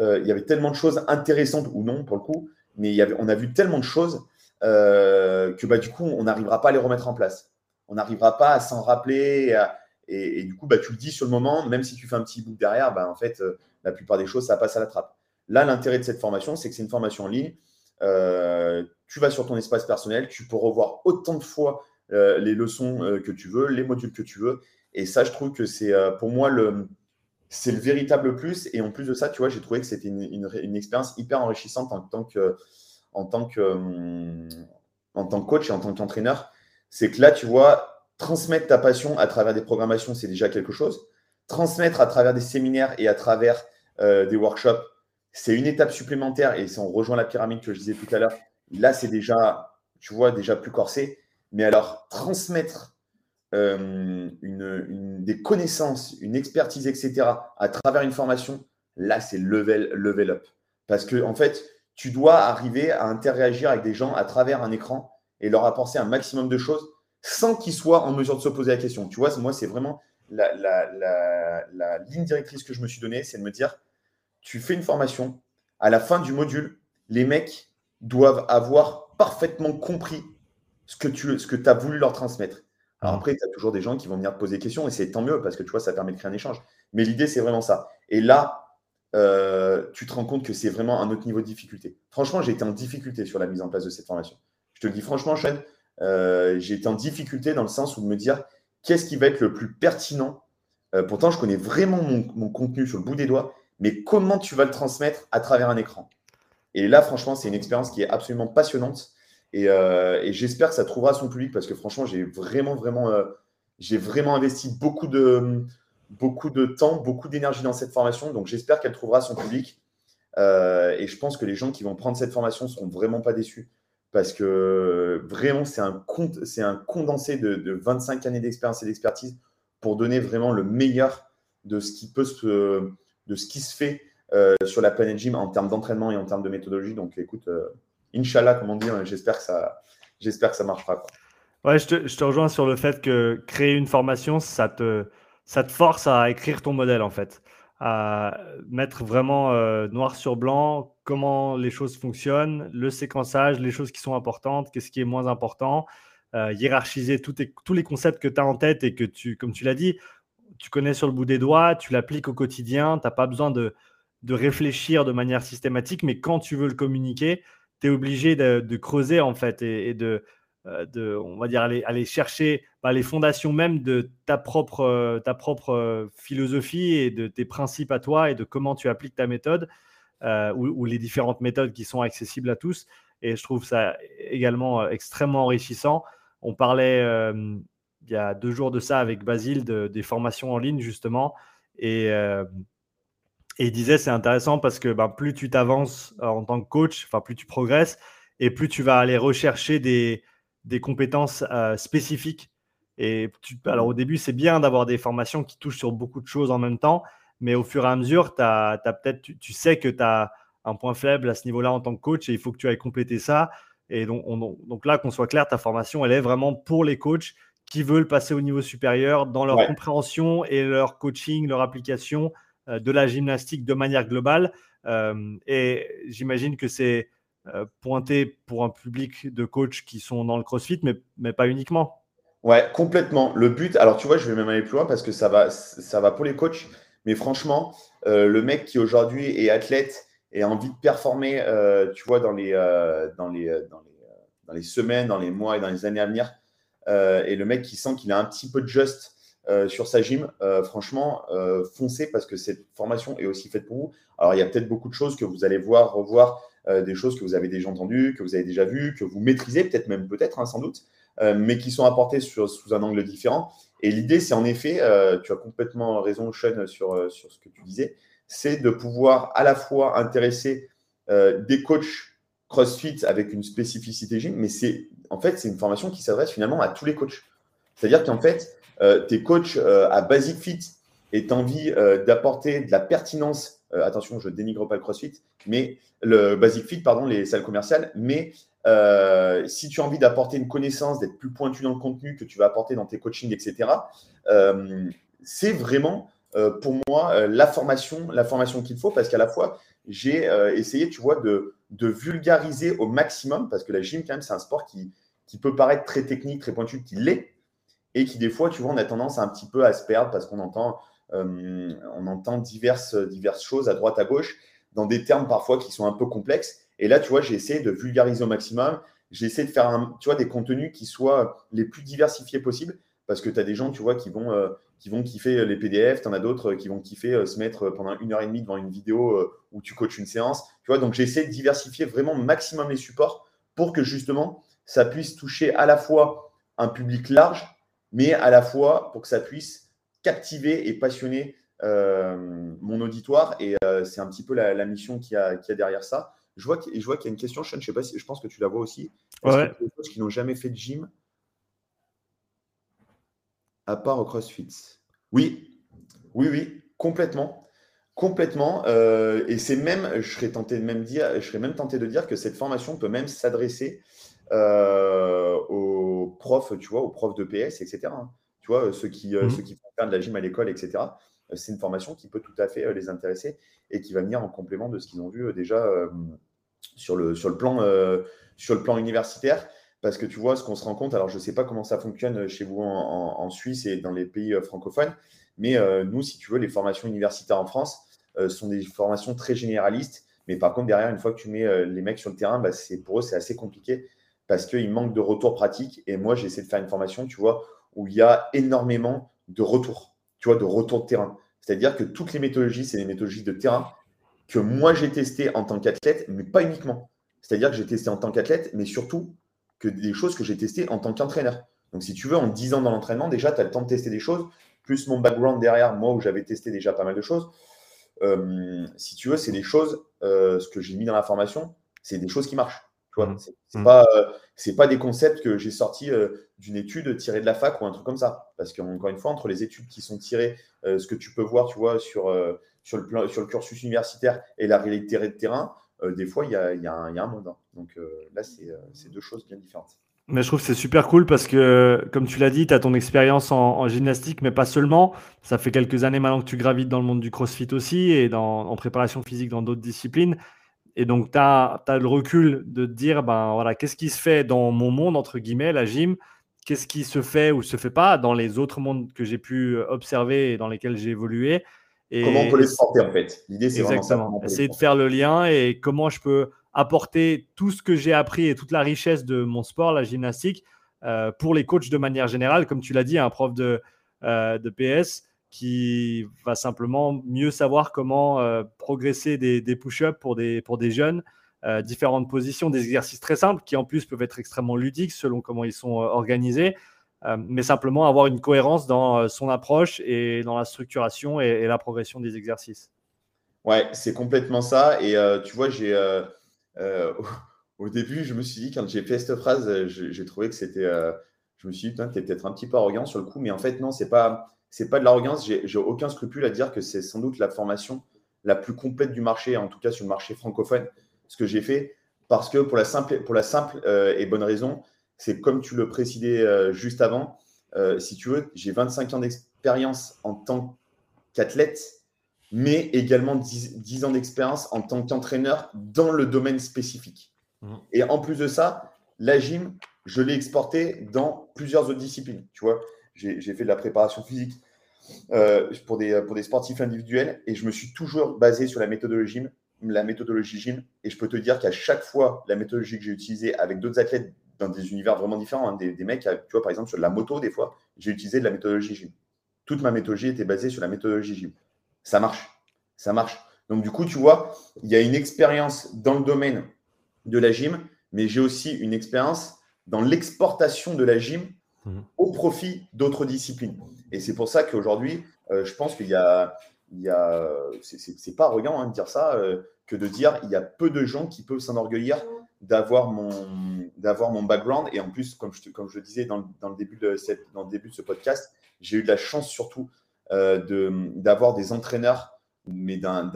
Euh, il y avait tellement de choses intéressantes ou non pour le coup, mais on a vu tellement de choses euh, que bah, du coup, on n'arrivera pas à les remettre en place. On n'arrivera pas à s'en rappeler. Et, du coup, bah, tu le dis sur le moment, même si tu fais un petit book derrière, bah, en fait, la plupart des choses, ça passe à la trappe. Là, l'intérêt de cette formation, c'est que c'est une formation en ligne. Euh, tu vas sur ton espace personnel, tu peux revoir autant de fois euh, les leçons euh, que tu veux, les modules que tu veux. Et ça, je trouve que c'est pour moi le, c'est le véritable plus. Et en plus de ça, tu vois, j'ai trouvé que c'était une, une, expérience hyper enrichissante en tant que, en tant que, en tant que coach et en tant qu'entraîneur. C'est que là, tu vois, transmettre ta passion à travers des programmations, c'est déjà quelque chose. Transmettre à travers des séminaires et à travers des workshops, c'est une étape supplémentaire et si on rejoint la pyramide que je disais tout à l'heure, là c'est déjà, tu vois, déjà plus corsé. Mais alors, transmettre euh, des connaissances, une expertise, etc., à travers une formation, là c'est level, level up. Parce que en fait, tu dois arriver à interagir avec des gens à travers un écran et leur apporter un maximum de choses sans qu'ils soient en mesure de se poser la question. Tu vois, moi, c'est vraiment la ligne directrice que je me suis donnée, c'est de me dire, tu fais une formation, à la fin du module, les mecs doivent avoir parfaitement compris ce que tu ce que as voulu leur transmettre. Alors après, tu as toujours des gens qui vont venir te poser des questions et c'est tant mieux parce que tu vois, ça permet de créer un échange. Mais l'idée, c'est vraiment ça. Et là, euh, tu te rends compte que c'est vraiment un autre niveau de difficulté. Franchement, j'ai été en difficulté sur la mise en place de cette formation. Je te le dis franchement, Sean, euh, j'ai été en difficulté dans le sens où de me dire qu'est-ce qui va être le plus pertinent? Euh, pourtant, je connais vraiment mon, contenu sur le bout des doigts mais comment tu vas le transmettre à travers un écran? Et là, franchement, c'est une expérience qui est absolument passionnante. Euh, et, j'espère que ça trouvera son public parce que franchement, j'ai vraiment, vraiment, euh, j'ai vraiment investi beaucoup de, beaucoup de temps, beaucoup d'énergie dans cette formation. Donc, j'espère qu'elle trouvera son public. Euh, et je pense que les gens qui vont prendre cette formation ne seront vraiment pas déçus parce que vraiment, c'est un, un condensé de, de 25 années d'expérience et d'expertise pour donner vraiment le meilleur de ce qui peut se de ce qui se fait euh, sur la planète gym en termes d'entraînement et en termes de méthodologie. Donc, écoute, euh, Inch'Allah, comme on hein, j'espère que ça, j'espère que ça marchera. Ouais, je te, rejoins sur le fait que créer une formation, ça te, ça te force à écrire ton modèle en fait, à mettre vraiment euh, noir sur blanc comment les choses fonctionnent, le séquençage, les choses qui sont importantes, qu'est-ce qui est moins important, hiérarchiser tous les concepts que tu as en tête et que tu, comme tu l'as dit, tu connais sur le bout des doigts, tu l'appliques au quotidien, tu n'as pas besoin de, réfléchir de manière systématique, mais quand tu veux le communiquer, tu es obligé de, creuser en fait et, de, euh, de, on va dire, aller, chercher bah, les fondations même de ta propre, euh, ta propre euh, philosophie et de tes principes à toi et de comment tu appliques ta méthode ou, les différentes méthodes qui sont accessibles à tous. Et je trouve ça également extrêmement enrichissant. On parlait il y a deux jours de ça avec Basile, des formations en ligne justement. Et, euh, et il disait c'est intéressant parce que ben, plus tu t'avances euh, en tant que coach, enfin plus tu progresses et plus tu vas aller rechercher des, des compétences euh, spécifiques. Et alors au début, c'est bien d'avoir des formations qui touchent sur beaucoup de choses en même temps, mais au fur et à mesure, as, peut-être, tu, tu, sais que tu as un point faible à ce niveau-là en tant que coach et il faut que tu ailles compléter ça. Et donc, donc là, qu'on soit clair, ta formation, elle est vraiment pour les coachs qui veulent passer au niveau supérieur dans leur compréhension et leur coaching, leur application euh, de la gymnastique de manière globale. Euh, et j'imagine que c'est euh, pointé pour un public de coachs qui sont dans le CrossFit, mais, mais pas uniquement. Ouais, complètement. Le but, alors tu vois, je vais même aller plus loin parce que ça va, ça va pour les coachs. Mais franchement, le mec qui aujourd'hui est athlète et a envie de performer, tu vois, dans les, dans, les, dans, les, dans les semaines, dans les mois et dans les années à venir, et le mec qui sent qu'il a un petit peu de just sur sa gym, franchement, foncez parce que cette formation est aussi faite pour vous. Alors, il y a peut-être beaucoup de choses que vous allez voir, revoir, des choses que vous avez déjà entendues, que vous avez déjà vues, que vous maîtrisez, peut-être même, peut-être, hein, sans doute, mais qui sont apportées sous un angle différent. Et l'idée, c'est en effet, tu as complètement raison, Sean, sur, sur ce que tu disais, c'est de pouvoir à la fois intéresser des coachs CrossFit avec une spécificité gym, mais c'est en fait, c'est une formation qui s'adresse finalement à tous les coachs. C'est-à-dire qu'en fait, euh, tes coachs euh, à Basic Fit et tu envie euh, d'apporter de la pertinence, attention, je dénigre pas le CrossFit, mais le Basic Fit, pardon, les salles commerciales, mais si tu as envie d'apporter une connaissance, d'être plus pointu dans le contenu que tu vas apporter dans tes coachings, etc., c'est vraiment pour moi la formation, la formation qu'il faut parce qu'à la fois, j'ai essayé, tu vois, de, vulgariser au maximum, parce que la gym, quand même, c'est un sport qui, qui peut paraître très technique, très pointu, qui l'est, et qui, des fois, tu vois, on a tendance un petit peu à se perdre parce qu'on entend, euh, on entend diverses, diverses choses à droite, à gauche, dans des termes parfois qui sont un peu complexes. Et là, tu vois, j'ai essayé de vulgariser au maximum. J'ai essayé de faire tu vois, des contenus qui soient les plus diversifiés possibles, parce que tu as des gens, tu vois, qui vont, euh, qui vont kiffer les PDF, tu en as d'autres qui vont kiffer euh, se mettre pendant une heure et demie devant une vidéo où tu coaches une séance. Tu vois, donc j'ai essayé de diversifier vraiment maximum les supports pour que justement ça puisse toucher à la fois un public large, mais à la fois pour que ça puisse captiver et passionner euh, mon auditoire. Et euh, c'est un petit peu la, mission qu'il y, a, derrière ça. Je vois qu'il y a une question, Sean, je sais pas si je pense que tu la vois aussi. Ouais. que qui n'ont jamais fait de gym à part au CrossFit Oui, oui, oui, complètement. Complètement. Euh, et c'est même, je serais tenté de même dire, je serais même tenté de dire que cette formation peut même s'adresser euh, aux profs, tu vois, aux profs de PS, etc. Hein. Tu vois, ceux qui, euh, mmh. ceux qui font faire de la gym à l'école, etc. C'est une formation qui peut tout à fait les intéresser et qui va venir en complément de ce qu'ils ont vu déjà sur, le, sur, le plan, sur le plan universitaire. Parce que tu vois, ce qu'on se rend compte, alors je ne sais pas comment ça fonctionne chez vous en, Suisse et dans les pays francophones, mais nous, si tu veux, les formations universitaires en France sont des formations très généralistes. Mais par contre, derrière, une fois que tu mets les mecs sur le terrain, bah, pour eux, c'est assez compliqué parce qu'il manque de retours pratiques. Et moi, j'ai essayé de faire une formation, tu vois, où il y a énormément de retours, tu vois, de retours de terrain. C'est-à-dire que toutes les méthodologies, c'est des méthodologies de terrain que moi, j'ai testées en tant qu'athlète, mais pas uniquement. C'est-à-dire que j'ai testé en tant qu'athlète, mais surtout que des choses que j'ai testées en tant qu'entraîneur. Donc, si tu veux, en 10 ans dans l'entraînement, déjà, tu as le temps de tester des choses, plus mon background derrière, moi, où j'avais testé déjà pas mal de choses. Euh, si tu veux, c'est des choses, euh, ce que j'ai mis dans la formation, c'est des choses qui marchent. Mmh. c'est mmh. pas, euh, pas des concepts que j'ai sortis d'une étude tirée de la fac ou un truc comme ça. Parce qu'encore une fois, entre les études qui sont tirées, ce que tu peux voir, tu vois, sur, sur, le, plan, sur le cursus universitaire et la réalité de terrain, des fois, il y a, y, a un monde. Hein. Donc là, c'est deux choses bien différentes. Mais je trouve que c'est super cool parce que, comme tu l'as dit, tu as ton expérience en, gymnastique, mais pas seulement. Ça fait quelques années maintenant que tu gravites dans le monde du crossfit aussi et dans, en préparation physique dans d'autres disciplines. Et donc, tu as, le recul de te dire, ben voilà, qu'est-ce qui se fait dans mon monde, entre guillemets, la gym? Qu'est-ce qui se fait ou se fait pas dans les autres mondes que j'ai pu observer et dans lesquels j'ai évolué? Et, Comment on peut les porter, en fait? L'idée, c'est Exactement. Essayer de faire le lien et comment je peux apporter tout ce que j'ai appris et toute la richesse de mon sport, la gymnastique, euh, pour les coachs de manière générale. Comme tu l'as dit, un prof de, euh, de PS, qui va simplement mieux savoir comment euh, progresser des, push-ups pour des, pour des jeunes, différentes positions, des exercices très simples qui en plus peuvent être extrêmement ludiques selon comment ils sont organisés, mais simplement avoir une cohérence dans son approche et dans la structuration et, la progression des exercices. Ouais, c'est complètement ça. Et tu vois, j'ai au début, je me suis dit, quand j'ai fait cette phrase, j'ai trouvé que c'était. je me suis dit, tu es peut-être un petit peu arrogant sur le coup, mais en fait, non, c'est pas pas de l'arrogance. J'ai aucun scrupule à dire que c'est sans doute la formation la plus complète du marché, en tout cas sur le marché francophone, ce que j'ai fait, parce que pour la simple, euh, et bonne raison, c'est comme tu le précisais euh, juste avant, euh, si tu veux, j'ai 25 ans d'expérience en tant qu'athlète, mais également 10, ans d'expérience en tant qu'entraîneur dans le domaine spécifique. Mmh. Et en plus de ça, la gym, je l'ai exporté dans plusieurs autres disciplines. Tu vois, j'ai fait de la préparation physique euh, pour, des, pour des sportifs individuels et je me suis toujours basé sur la méthodologie, la méthodologie gym. Et je peux te dire qu'à chaque fois, la méthodologie que j'ai utilisée avec d'autres athlètes dans des univers vraiment différents, hein, des, mecs, tu vois, par exemple, sur de la moto, des fois, j'ai utilisé de la méthodologie gym. toute ma méthodologie était basée sur la méthodologie gym. Ça marche. Ça marche. Donc, du coup, tu vois, il y a une expérience dans le domaine de la gym, mais j'ai aussi une expérience dans l'exportation de la gym mmh. au profit d'autres disciplines. Et c'est pour ça qu'aujourd'hui, euh, je pense qu'il y a, il y a c'est pas arrogant hein, de dire ça, euh, que de dire il y a peu de gens qui peuvent s'enorgueillir d'avoir mon, d'avoir mon background. Et en plus, comme je, comme je le disais dans, dans, le début de cette, dans le début de ce podcast, j'ai eu de la chance surtout euh, d'avoir des entraîneurs, mais d'un,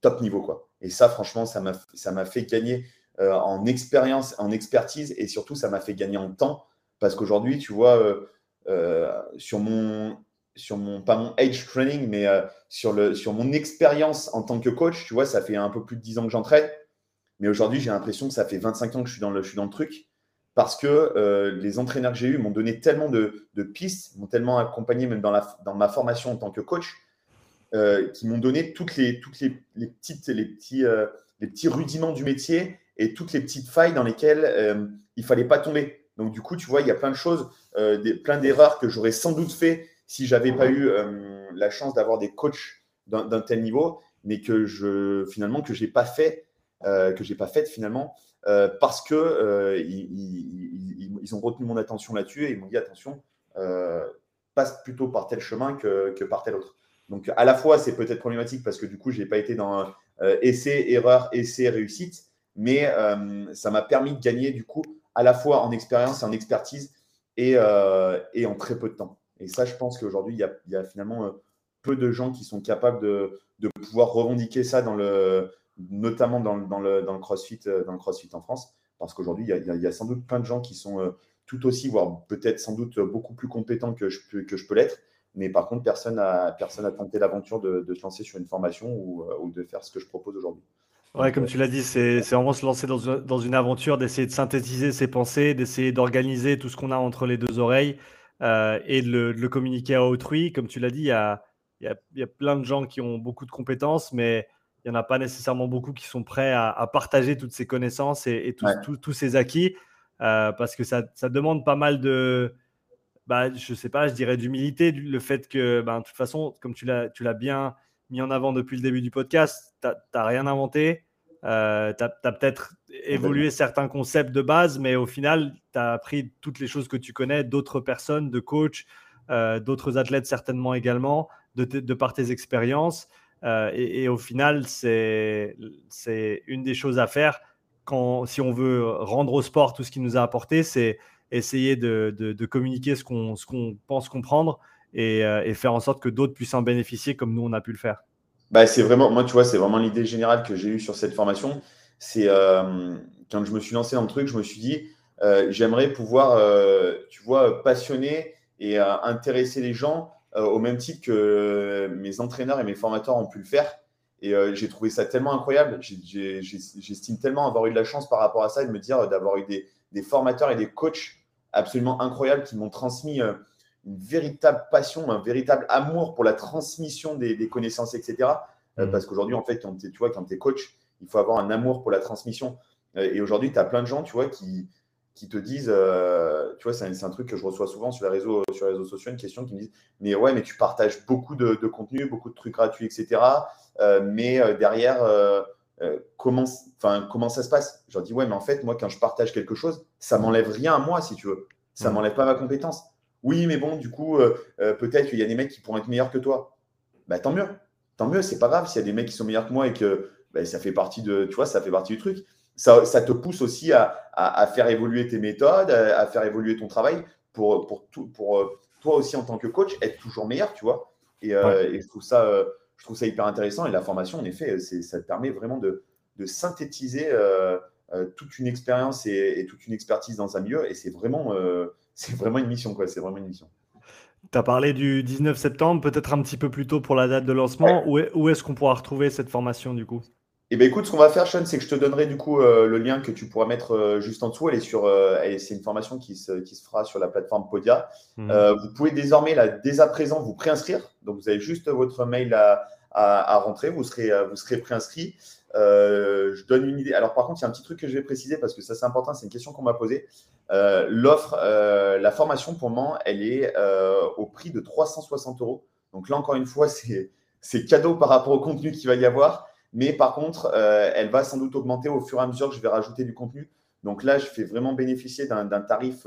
top niveau. Quoi. Et ça, franchement, ça m'a, fait gagner euh, en expérience, en expertise, et surtout, ça m'a fait gagner en temps. Parce qu'aujourd'hui, tu vois, sur mon sur mon, pas mon age training, mais euh, sur, le, sur mon expérience en tant que coach, tu vois, ça fait un peu plus de 10 ans que j'entraîne. Mais aujourd'hui, j'ai l'impression que ça fait 25 ans que je suis dans le, je suis dans le truc. Parce que euh, les entraîneurs que j'ai eus m'ont donné tellement de, pistes, m'ont tellement accompagné même dans, ma formation en tant que coach, euh, qui m'ont donné toutes les, toutes les, petites, les, petits, les petits rudiments du métier et toutes les petites failles dans lesquelles il fallait pas tomber. Donc du coup, tu vois, il y a plein de choses, plein d'erreurs que j'aurais sans doute fait si j'avais pas eu euh, la chance d'avoir des coachs d'un tel niveau, mais que je finalement que j'ai pas fait, euh, que j'ai pas fait finalement euh, parce que ils, ils, ont retenu mon attention là-dessus et ils m'ont dit attention, passe plutôt par tel chemin que, par tel autre. Donc à la fois c'est peut-être problématique parce que du coup j'ai pas été dans essai erreur essai réussite, mais ça m'a permis de gagner du coup à la fois en expérience et en expertise et, en très peu de temps. Et ça, je pense qu'aujourd'hui, il, y a, finalement euh, peu de gens qui sont capables de, pouvoir revendiquer ça, dans le, notamment dans, le, dans, le, crossfit, euh, dans le crossfit en France. Parce qu'aujourd'hui, il, y, a sans doute plein de gens qui sont euh, tout aussi, voire peut-être sans doute beaucoup plus compétents que je, que je peux l'être. Mais par contre, personne n'a personne a tenté l'aventure de, se lancer sur une formation ou, de faire ce que je propose aujourd'hui. Ouais, comme tu l'as dit, c'est vraiment se lancer dans, dans une aventure, d'essayer de synthétiser ses pensées, d'essayer d'organiser tout ce qu'on a entre les deux oreilles euh, et de le, communiquer à autrui. Comme tu l'as dit, il y a, y, y a, plein de gens qui ont beaucoup de compétences, mais il n'y en a pas nécessairement beaucoup qui sont prêts à, partager toutes ces connaissances et, tous ces acquis, euh, parce que ça, ça, demande pas mal de, bah, je sais pas, je dirais d'humilité, le fait que, bah, de toute façon, comme tu l'as bien mis en avant depuis le début du podcast, tu n'as rien inventé. Euh, tu as, peut-être évolué certains concepts de base, mais au final, tu as appris toutes les choses que tu connais d'autres personnes, de coachs, euh, d'autres athlètes certainement également, de, de par tes expériences. Euh, et, au final, c'est une des choses à faire quand, si on veut rendre au sport tout ce qu'il nous a apporté, c'est essayer de, communiquer ce qu'on pense comprendre et, et faire en sorte que d'autres puissent en bénéficier comme nous, on a pu le faire. Bah, c'est vraiment, moi, tu vois, c'est vraiment l'idée générale que j'ai eue sur cette formation. C'est euh, quand je me suis lancé dans le truc, je me suis dit, euh, j'aimerais pouvoir, euh, tu vois, passionner et intéresser les gens au même titre que mes entraîneurs et mes formateurs ont pu le faire. Et j'ai trouvé ça tellement incroyable. J'estime tellement avoir eu de la chance par rapport à ça et de me dire d'avoir eu des, des, formateurs et des coachs absolument incroyables qui m'ont transmis une véritable passion, un véritable amour pour la transmission des, connaissances, etc. Euh, mm. parce qu'aujourd'hui, en fait, quand tu vois, quand es coach, il faut avoir un amour pour la transmission. Euh, et aujourd'hui, tu as plein de gens, tu vois, qui, qui te disent, euh, tu vois, c'est un, truc que je reçois souvent sur les réseaux, sur les réseaux sociaux, une question qui me disent, mais ouais, mais tu partages beaucoup de, contenu, beaucoup de trucs gratuits, etc. mais derrière, comment, comment ça se passe? Je leur dis, ouais, mais en fait, moi, quand je partage quelque chose, ça m'enlève rien à moi, si tu veux. Ça mm. m'enlève pas ma compétence. Oui, mais bon, du coup, euh, euh, peut-être qu'il y a des mecs qui pourront être meilleurs que toi. Bah, tant mieux. Tant mieux, c'est pas grave s'il y a des mecs qui sont meilleurs que moi et que bah, ça fait partie de, tu vois, ça fait partie du truc. Ça, te pousse aussi à, faire évoluer tes méthodes, à, faire évoluer ton travail pour, pour, tout, pour euh, toi aussi en tant que coach, être toujours meilleur, tu vois. Et, je, trouve ça, je trouve ça hyper intéressant. Et la formation, en effet, ça te permet vraiment de, synthétiser toute une expérience et, et, toute une expertise dans un milieu. Et c'est vraiment, c'est vraiment une mission, quoi. C'est vraiment une mission. Tu as parlé du 19 septembre, peut-être un petit peu plus tôt pour la date de lancement. Où, est, ce qu'on pourra retrouver cette formation du coup? Eh bien, écoute, ce qu'on va faire, Sean, c'est que je te donnerai du coup euh, le lien que tu pourras mettre euh, juste en dessous. Elle est sur, euh, c'est une formation qui se, qui se, fera sur la plateforme Podia. Mhm. vous pouvez désormais, là, dès à présent, vous préinscrire. Donc, vous avez juste votre mail à, à, rentrer. Vous serez, vous serez préinscrit. je donne une idée. Alors, par contre, il y a un petit truc que je vais préciser parce que ça, c'est important. C'est une question qu'on m'a posée. L'offre, la formation pour moi, elle est au prix de 360 euros. Donc là, encore une fois, c'est cadeau par rapport au contenu qu'il va y avoir. Mais par contre, elle va sans doute augmenter au fur et à mesure que je vais rajouter du contenu. Donc là, je fais vraiment bénéficier d'un tarif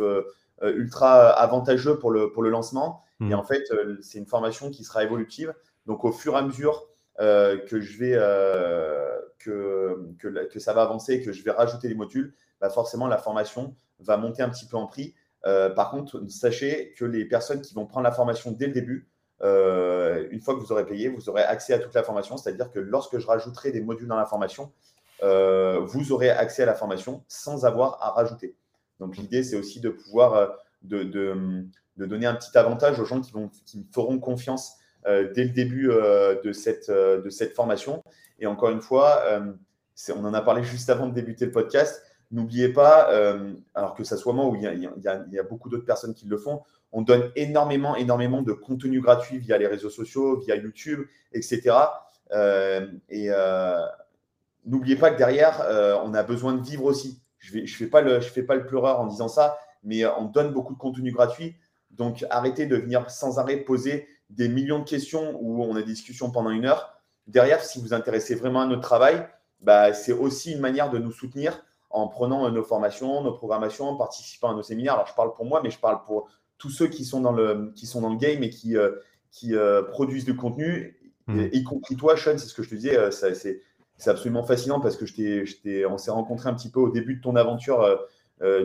ultra avantageux pour le, pour le lancement. Et mmh. en fait, c'est une formation qui sera évolutive. Donc au fur et à mesure euh, que je vais euh, que, que, ça va avancer, que je vais rajouter des modules, bah forcément la formation va monter un petit peu en prix. Euh, par contre, sachez que les personnes qui vont prendre la formation dès le début, une fois que vous aurez payé, vous aurez accès à toute la formation. C'est-à-dire que lorsque je rajouterai des modules dans la formation, vous aurez accès à la formation sans avoir à rajouter. Donc l'idée, c'est aussi de pouvoir de, de, de, donner un petit avantage aux gens qui, vont, qui me feront confiance euh, dès le début euh, de, cette, euh, de cette formation. Et encore une fois, on en a parlé juste avant de débuter le podcast. N'oubliez pas, alors que ça soit moi ou il y a, beaucoup d'autres personnes qui le font, on donne énormément, énormément de contenu gratuit via les réseaux sociaux, via YouTube, etc. et n'oubliez pas que derrière, on a besoin de vivre aussi. Je ne je fais, pas le, je fais pas le pleureur en disant ça, mais on donne beaucoup de contenu gratuit. Donc arrêtez de venir sans arrêt poser des millions de questions où on a des discussions pendant une heure. Derrière, si vous intéressez vraiment à notre travail, bah, c'est aussi une manière de nous soutenir en prenant nos formations, nos programmations, en participant à nos séminaires. Alors, je parle pour moi, mais je parle pour tous ceux qui sont dans le, qui sont dans le game et qui, euh, qui euh, produisent du contenu, mmh. y compris toi, Sean, c'est ce que je te disais. Euh, c'est, absolument fascinant parce que je t'ai, on s'est rencontré un petit peu au début de ton aventure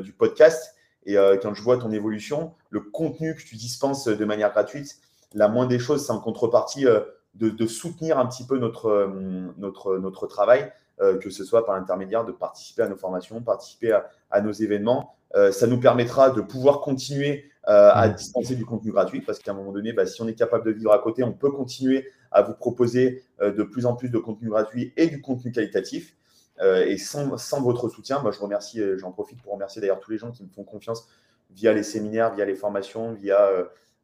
du podcast. Et quand je vois ton évolution, le contenu que tu dispenses de manière gratuite, la moindre des choses, c'est en contrepartie euh, de, soutenir un petit peu notre, euh, notre, notre travail, euh, que ce soit par l'intermédiaire de participer à nos formations, participer à, nos événements. ça nous permettra de pouvoir continuer à mmh. dispenser du contenu gratuit parce qu'à un moment donné, bah, si on est capable de vivre à côté, on peut continuer à vous proposer de plus en plus de contenu gratuit et du contenu qualitatif. et sans, sans, votre soutien, moi, je remercie, j'en profite pour remercier d'ailleurs tous les gens qui me font confiance via les séminaires, via les formations, via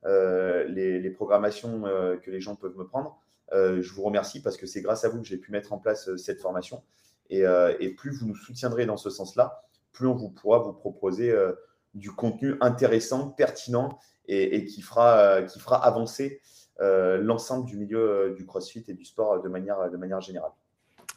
euh, les, programmations euh, que les gens peuvent me prendre. Euh, je vous remercie parce que c'est grâce à vous que j'ai pu mettre en place cette formation. Et, plus vous nous soutiendrez dans ce sens-là, plus on vous pourra vous proposer du contenu intéressant, pertinent et, qui, fera, qui fera avancer l'ensemble du milieu du CrossFit et du sport de manière, de manière générale.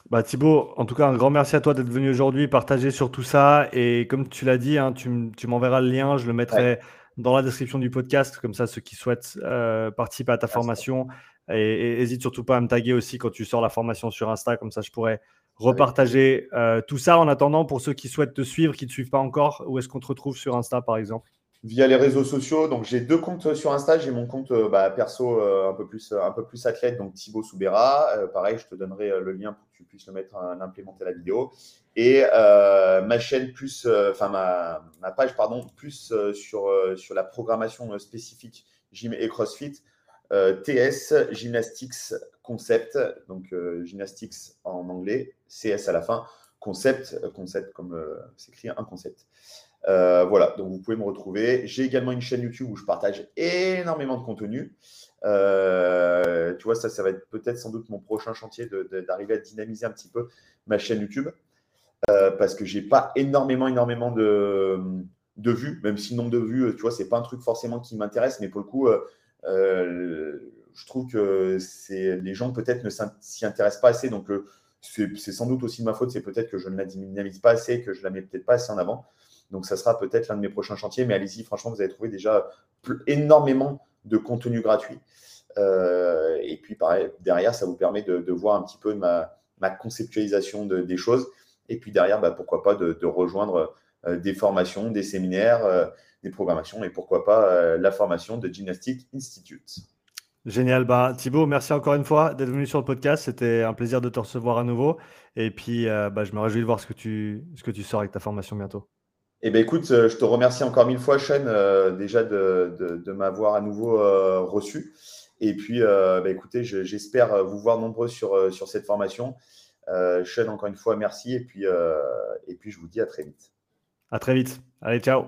Bah Thibaut, en tout cas, un grand merci à toi d'être venu aujourd'hui partager sur tout ça. Et comme tu l'as dit, hein, tu, tu m'enverras le lien, je le mettrai dans la description du podcast, comme ça ceux qui souhaitent euh, participer à ta formation. Et, n'hésite surtout pas à me taguer aussi quand tu sors la formation sur Insta, comme ça je pourrais repartager euh, tout ça. En attendant, pour ceux qui souhaitent te suivre, qui ne te suivent pas encore, où est-ce qu'on te retrouve sur Insta par exemple? Via les réseaux sociaux. Donc j'ai deux comptes sur Insta. J'ai mon compte euh, bah, perso un, peu plus, un peu plus athlète, donc Thibaut Soubera. pareil, je te donnerai le lien pour que tu puisses le mettre, implémenter la vidéo et euh, ma chaîne plus, euh, enfin ma, ma, page pardon, plus euh, sur, sur la programmation spécifique gym et CrossFit, TS Gymnastics Concept, donc Gymnastics en anglais, CS à la fin, concept, concept comme s'écrit un concept. voilà, donc vous pouvez me retrouver. J'ai également une chaîne YouTube où je partage énormément de contenu. tu vois, ça, ça va être peut-être sans doute mon prochain chantier d'arriver à dynamiser un petit peu ma chaîne YouTube. Euh, parce que j'ai pas énormément, énormément de, de, vues, même si le nombre de vues, tu vois, c'est pas un truc forcément qui m'intéresse, mais pour le coup, euh, euh, je trouve que les gens peut-être ne s'y intéressent pas assez, donc c'est sans doute aussi de ma faute, c'est peut-être que je ne la dynamise pas assez, que je la mets peut-être pas assez en avant. Donc ça sera peut-être l'un de mes prochains chantiers, mais allez-y, franchement, vous allez trouver déjà énormément de contenu gratuit. et puis pareil, derrière, ça vous permet de, voir un petit peu ma, conceptualisation de, des choses et puis derrière, bah, pourquoi pas de, rejoindre euh, des formations, des séminaires, euh, des programmations et pourquoi pas euh, la formation de Gymnastic Institute. Génial. Bah, Thibaut, merci encore une fois d'être venu sur le podcast. C'était un plaisir de te recevoir à nouveau. Et puis, bah, je me réjouis de voir ce que tu, ce que tu sors avec ta formation bientôt. Eh bien, écoute, je te remercie encore mille fois, Sean, déjà de, de, m'avoir à nouveau reçu. Et puis, bah, écoutez, j'espère vous voir nombreux sur, sur cette formation. Euh, Sean, encore une fois, merci. Et puis, euh, et puis, je vous dis à très vite. À très vite. Allez, ciao.